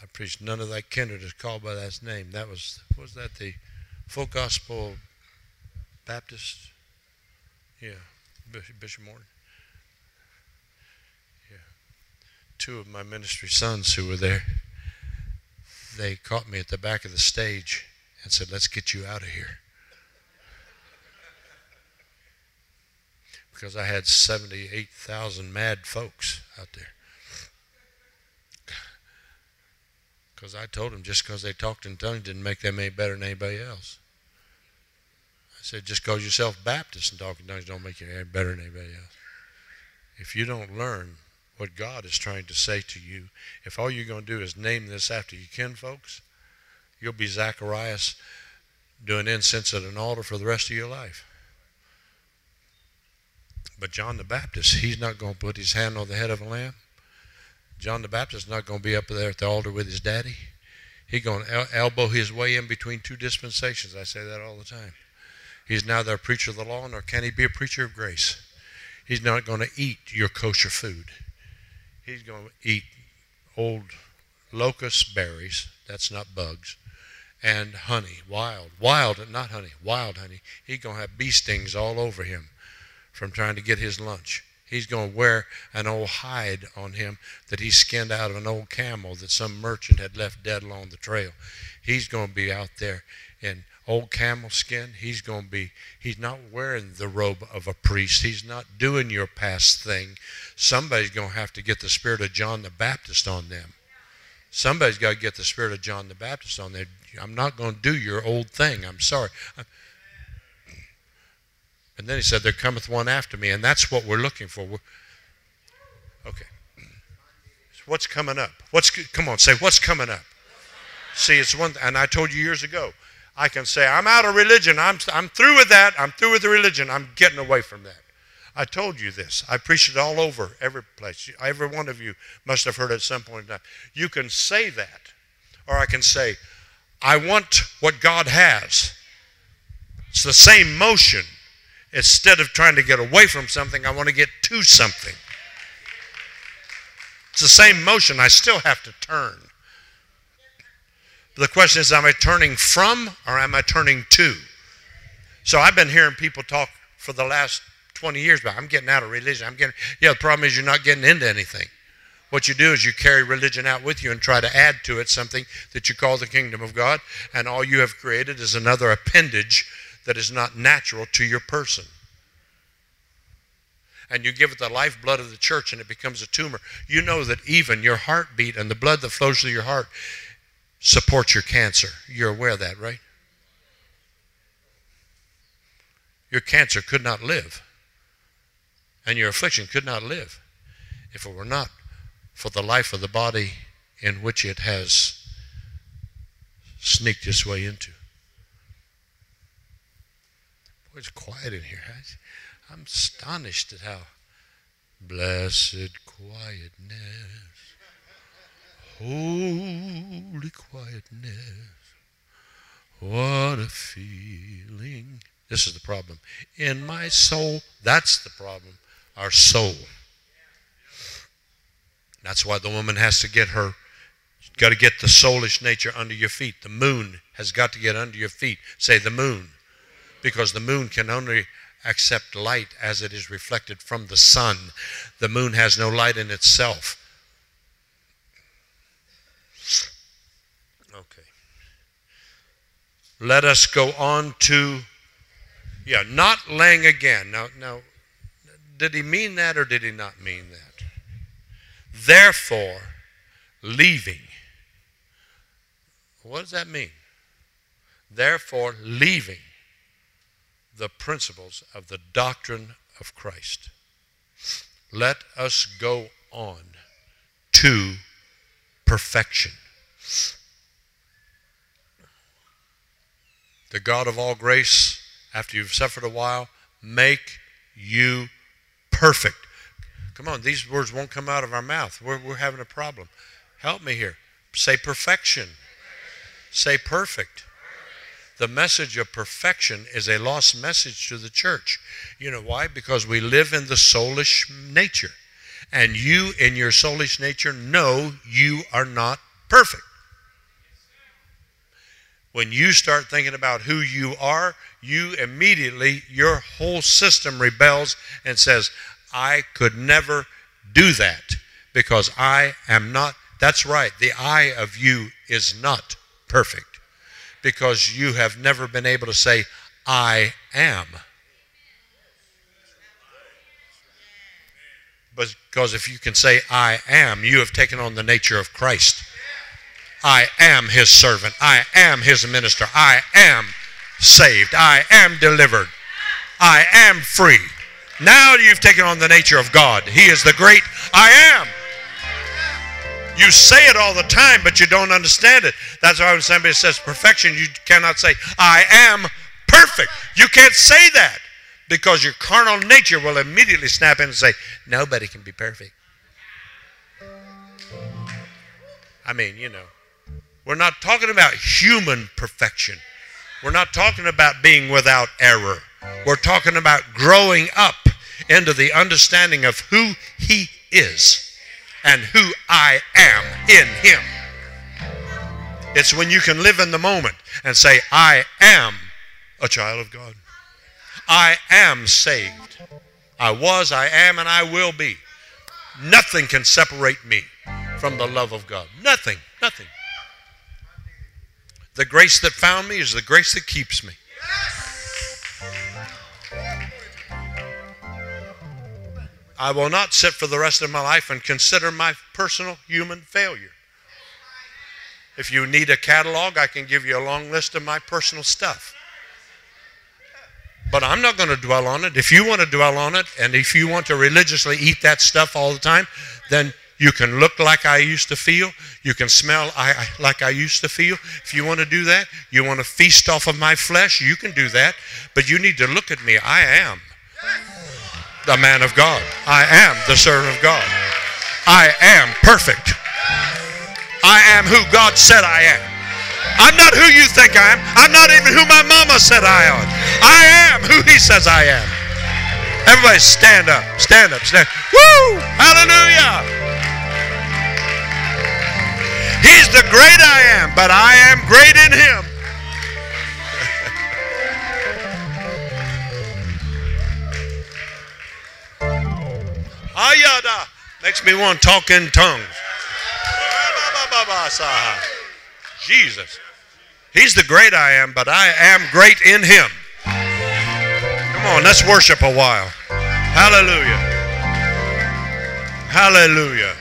I preached none of that kindred is called by that name. That was was that the full gospel Baptist? Yeah, Bishop Morton. Yeah, two of my ministry sons who were there. They caught me at the back of the stage and said, "Let's get you out of here." Because I had 78,000 mad folks out there. Because I told them just because they talked in tongues didn't make them any better than anybody else. I said, just because yourself Baptist and talking tongues don't make you any better than anybody else. If you don't learn what God is trying to say to you, if all you're going to do is name this after you kin folks, you'll be Zacharias doing incense at an altar for the rest of your life. But John the Baptist, he's not going to put his hand on the head of a lamb. John the Baptist is not going to be up there at the altar with his daddy. He's going to el- elbow his way in between two dispensations. I say that all the time. He's neither a preacher of the law nor can he be a preacher of grace. He's not going to eat your kosher food. He's going to eat old locust berries. That's not bugs. And honey, wild, wild, not honey, wild honey. He's going to have bee stings all over him from trying to get his lunch. He's going to wear an old hide on him that he skinned out of an old camel that some merchant had left dead along the trail. He's going to be out there in old camel skin. He's going to be, he's not wearing the robe of a priest. He's not doing your past thing. Somebody's going to have to get the spirit of John the Baptist on them. Somebody's got to get the spirit of John the Baptist on them. I'm not going to do your old thing. I'm sorry. And then he said, There cometh one after me. And that's what we're looking for. We're, okay. So what's coming up? What's come on, say what's coming up? See, it's one and I told you years ago, I can say, I'm out of religion. I'm I'm through with that. I'm through with the religion. I'm getting away from that. I told you this. I preached it all over every place. Every one of you must have heard at some point in time. You can say that. Or I can say, I want what God has. It's the same motion Instead of trying to get away from something, I want to get to something. It's the same motion. I still have to turn. The question is, am I turning from or am I turning to? So I've been hearing people talk for the last 20 years about I'm getting out of religion. I'm getting, yeah, the problem is you're not getting into anything. What you do is you carry religion out with you and try to add to it something that you call the kingdom of God, and all you have created is another appendage that is not natural to your person. And you give it the lifeblood of the church and it becomes a tumor. You know that even your heartbeat and the blood that flows through your heart supports your cancer. You're aware of that, right? Your cancer could not live, and your affliction could not live if it were not for the life of the body in which it has sneaked its way into. It's quiet in here. I'm astonished at how blessed quietness, holy quietness, what a feeling. This is the problem. In my soul, that's the problem. Our soul. That's why the woman has to get her, got to get the soulish nature under your feet. The moon has got to get under your feet. Say the moon. Because the moon can only accept light as it is reflected from the sun. The moon has no light in itself. Okay. Let us go on to, yeah, not laying again. Now, now, did he mean that or did he not mean that? Therefore, leaving. What does that mean? Therefore, leaving the principles of the doctrine of Christ. Let us go on to perfection. The God of all grace, after you've suffered a while, make you perfect. Come on, these words won't come out of our mouth. We're, we're having a problem. Help me here. Say perfection. Say perfect. The message of perfection is a lost message to the church. You know why? Because we live in the soulish nature. And you, in your soulish nature, know you are not perfect. When you start thinking about who you are, you immediately, your whole system rebels and says, I could never do that because I am not. That's right. The I of you is not perfect because you have never been able to say, I am. But because if you can say, I am, you have taken on the nature of Christ. I am his servant. I am his minister. I am saved. I am delivered. I am free. Now you've taken on the nature of God. He is the great I am. You say it all the time, but you don't understand it. That's why when somebody says perfection, you cannot say, I am perfect. You can't say that because your carnal nature will immediately snap in and say, Nobody can be perfect. I mean, you know, we're not talking about human perfection. We're not talking about being without error. We're talking about growing up into the understanding of who He is and who I am in Him. It's when you can live in the moment and say, I am a child of God. I am saved. I was, I am, and I will be. Nothing can separate me from the love of God. Nothing, nothing. The grace that found me is the grace that keeps me. I will not sit for the rest of my life and consider my personal human failure. If you need a catalog, I can give you a long list of my personal stuff. But I'm not going to dwell on it. If you want to dwell on it, and if you want to religiously eat that stuff all the time, then you can look like I used to feel. You can smell I, like I used to feel. If you want to do that, you want to feast off of my flesh, you can do that. But you need to look at me. I am the man of God. I am the servant of God. I am perfect. I am who God said I am. I'm not who you think I am. I'm not even who my mama said I am. I am who he says I am. Everybody stand up. Stand up. Stand. Woo! Hallelujah. He's the great I am, but I am great in him. Makes me want to talk in tongues. Jesus. He's the great I am, but I am great in him. Come on, let's worship a while. Hallelujah. Hallelujah.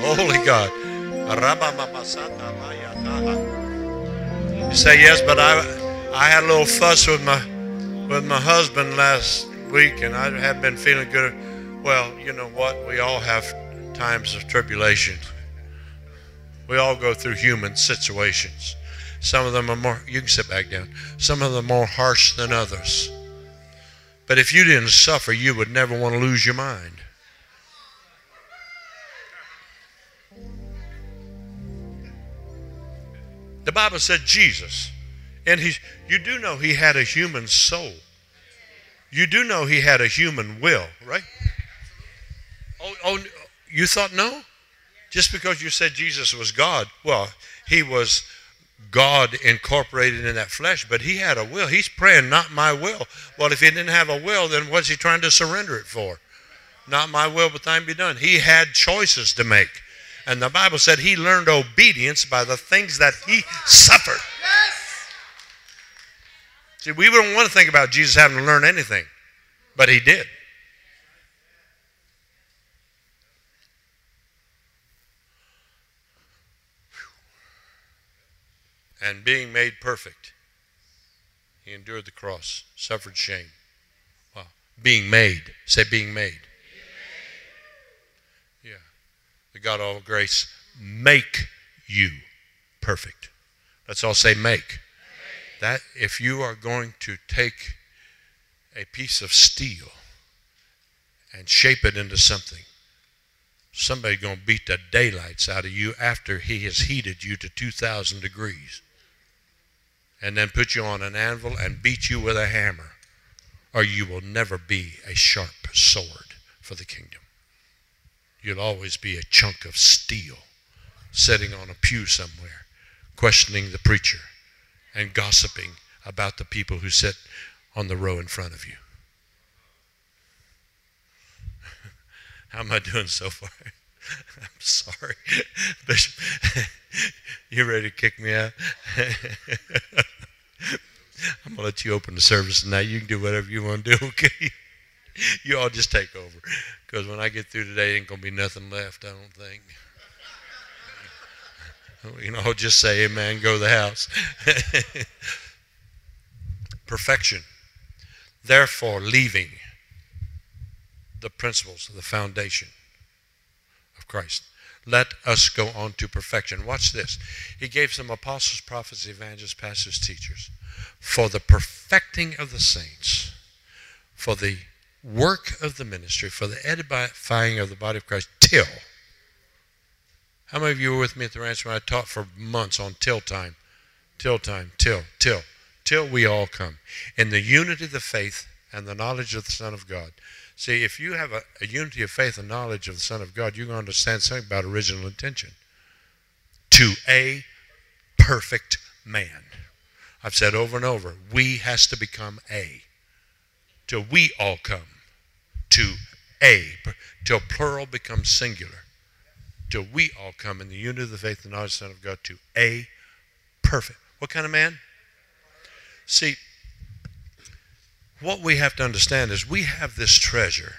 Holy God. You say yes, but I I had a little fuss with my with my husband last week, and I have been feeling good. Well, you know what? We all have times of tribulation. We all go through human situations. Some of them are more, you can sit back down. Some of them are more harsh than others. But if you didn't suffer, you would never want to lose your mind. The Bible said Jesus, and he, you do know he had a human soul. You do know he had a human will, right? Oh, oh, you thought no? Just because you said Jesus was God, well, he was God incorporated in that flesh, but he had a will. He's praying, not my will. Well, if he didn't have a will, then what's he trying to surrender it for? Not my will, but thine be done. He had choices to make. And the Bible said he learned obedience by the things that he suffered. Yes. See, we don't want to think about Jesus having to learn anything, but he did. And being made perfect, he endured the cross, suffered shame. Wow. Being made. Say, being made. The God of all grace, make you perfect. Let's all say make. That if you are going to take a piece of steel and shape it into something, somebody's going to beat the daylights out of you after he has heated you to 2,000 degrees and then put you on an anvil and beat you with a hammer, or you will never be a sharp sword for the kingdom you'll always be a chunk of steel sitting on a pew somewhere, questioning the preacher and gossiping about the people who sit on the row in front of you. How am I doing so far? I'm sorry. Bishop, you ready to kick me out? I'm going to let you open the service tonight. You can do whatever you want to do, okay? you all just take over. Because when I get through today, ain't going to be nothing left, I don't think. You know, I'll just say amen, go to the house. Perfection. Therefore, leaving the principles the foundation of Christ. Let us go on to perfection. Watch this. He gave some apostles, prophets, evangelists, pastors, teachers for the perfecting of the saints, for the work of the ministry for the edifying of the body of Christ till. How many of you were with me at the ranch when I taught for months on till time? Till time, till, till, till we all come. In the unity of the faith and the knowledge of the Son of God. See, if you have a, a unity of faith and knowledge of the Son of God, you're going to understand something about original intention. To a perfect man. I've said over and over, we has to become a. Till we all come to a, till plural becomes singular, till we all come in the unity of the faith and knowledge of the Son of God to a perfect. What kind of man? See, what we have to understand is we have this treasure,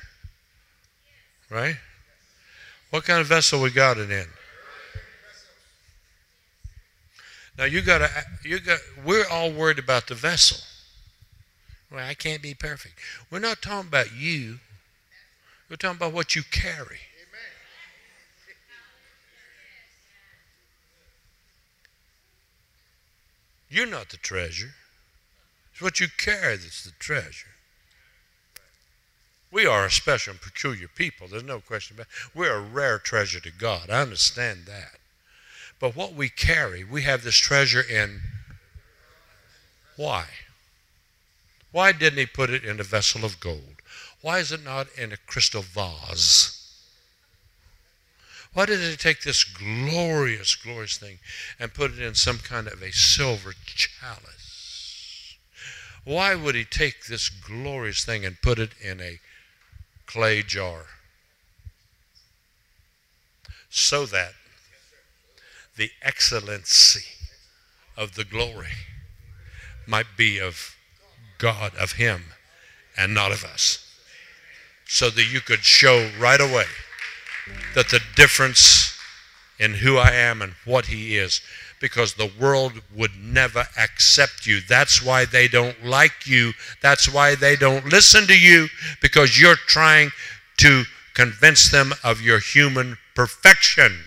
right? What kind of vessel we got it in? Now you got to you got we're all worried about the vessel. Well, I can't be perfect. We're not talking about you. We're talking about what you carry. You're not the treasure. It's what you carry that's the treasure. We are a special and peculiar people. There's no question about it. We're a rare treasure to God. I understand that. But what we carry, we have this treasure in why? Why didn't he put it in a vessel of gold? Why is it not in a crystal vase? Why did he take this glorious, glorious thing and put it in some kind of a silver chalice? Why would he take this glorious thing and put it in a clay jar? So that the excellency of the glory might be of God, of Him, and not of us. So that you could show right away that the difference in who I am and what He is, because the world would never accept you. That's why they don't like you. That's why they don't listen to you, because you're trying to convince them of your human perfection.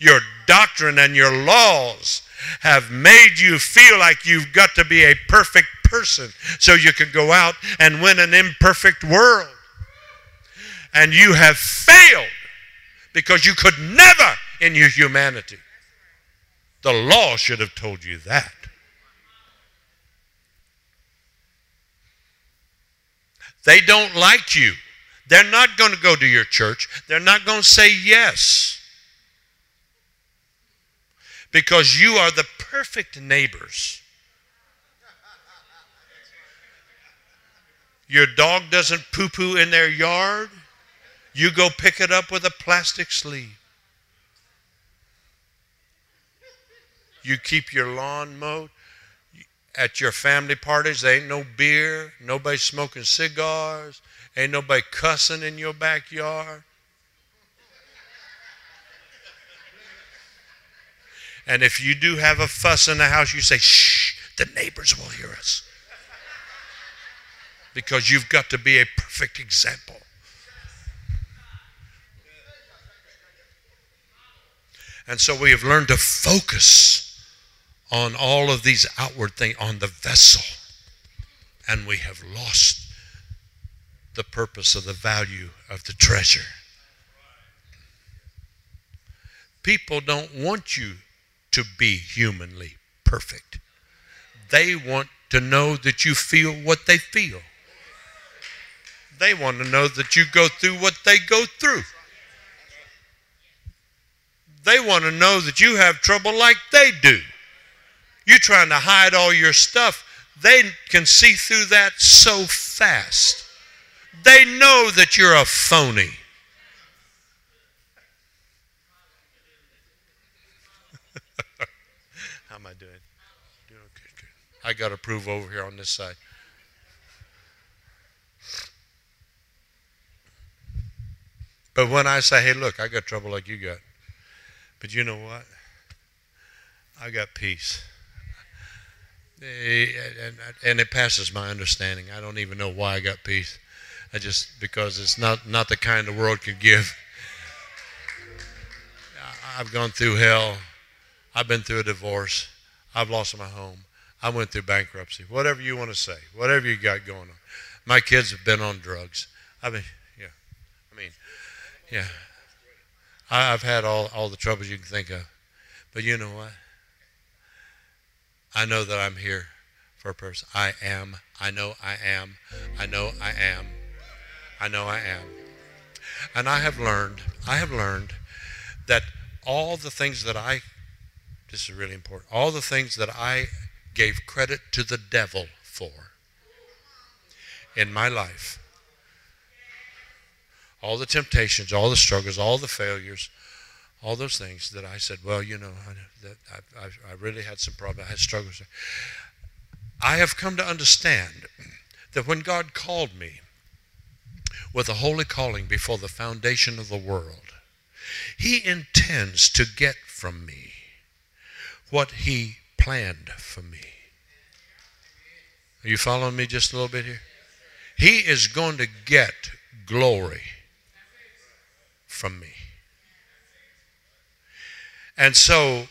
Your doctrine and your laws have made you feel like you've got to be a perfect person so you can go out and win an imperfect world. And you have failed because you could never in your humanity. The law should have told you that. They don't like you. They're not going to go to your church. They're not going to say yes. Because you are the perfect neighbors. Your dog doesn't poo poo in their yard. You go pick it up with a plastic sleeve. You keep your lawn mowed. At your family parties, there ain't no beer, nobody smoking cigars, ain't nobody cussing in your backyard. And if you do have a fuss in the house, you say, shh, the neighbors will hear us. Because you've got to be a perfect example. And so we have learned to focus on all of these outward things, on the vessel. And we have lost the purpose of the value of the treasure. People don't want you to be humanly perfect. They want to know that you feel what they feel. They want to know that you go through what they go through. They want to know that you have trouble like they do. You're trying to hide all your stuff. They can see through that so fast. They know that you're a phony. How am I doing? Doing okay, good. I got to prove over here on this side. But when I say, hey, look, I got trouble like you got. But you know what? I got peace. Eh, and it passes my understanding. I don't even know why I got peace. I just because it's not not the kind the world could give. I've gone through hell. I've been through a divorce. I've lost my home. I went through bankruptcy. Whatever you want to say, whatever you got going on. My kids have been on drugs. I mean, yeah. I mean, yeah. I, I've had all, all the troubles you can think of. But you know what? I know that I'm here for a purpose. I am. I know I am. I know I am. I know I am. And I have learned, I have learned that all the things that I, this is really important, all the things that I gave credit to the devil for in my life, all the temptations, all the struggles, all the failures, all those things that I said, well, you know, I, that I, I, really had some problems. I had struggles. I have come to understand that when God called me with a holy calling before the foundation of the world, He intends to get from me what He planned for me. Are you following me just a little bit here? He is going to get glory from me. And so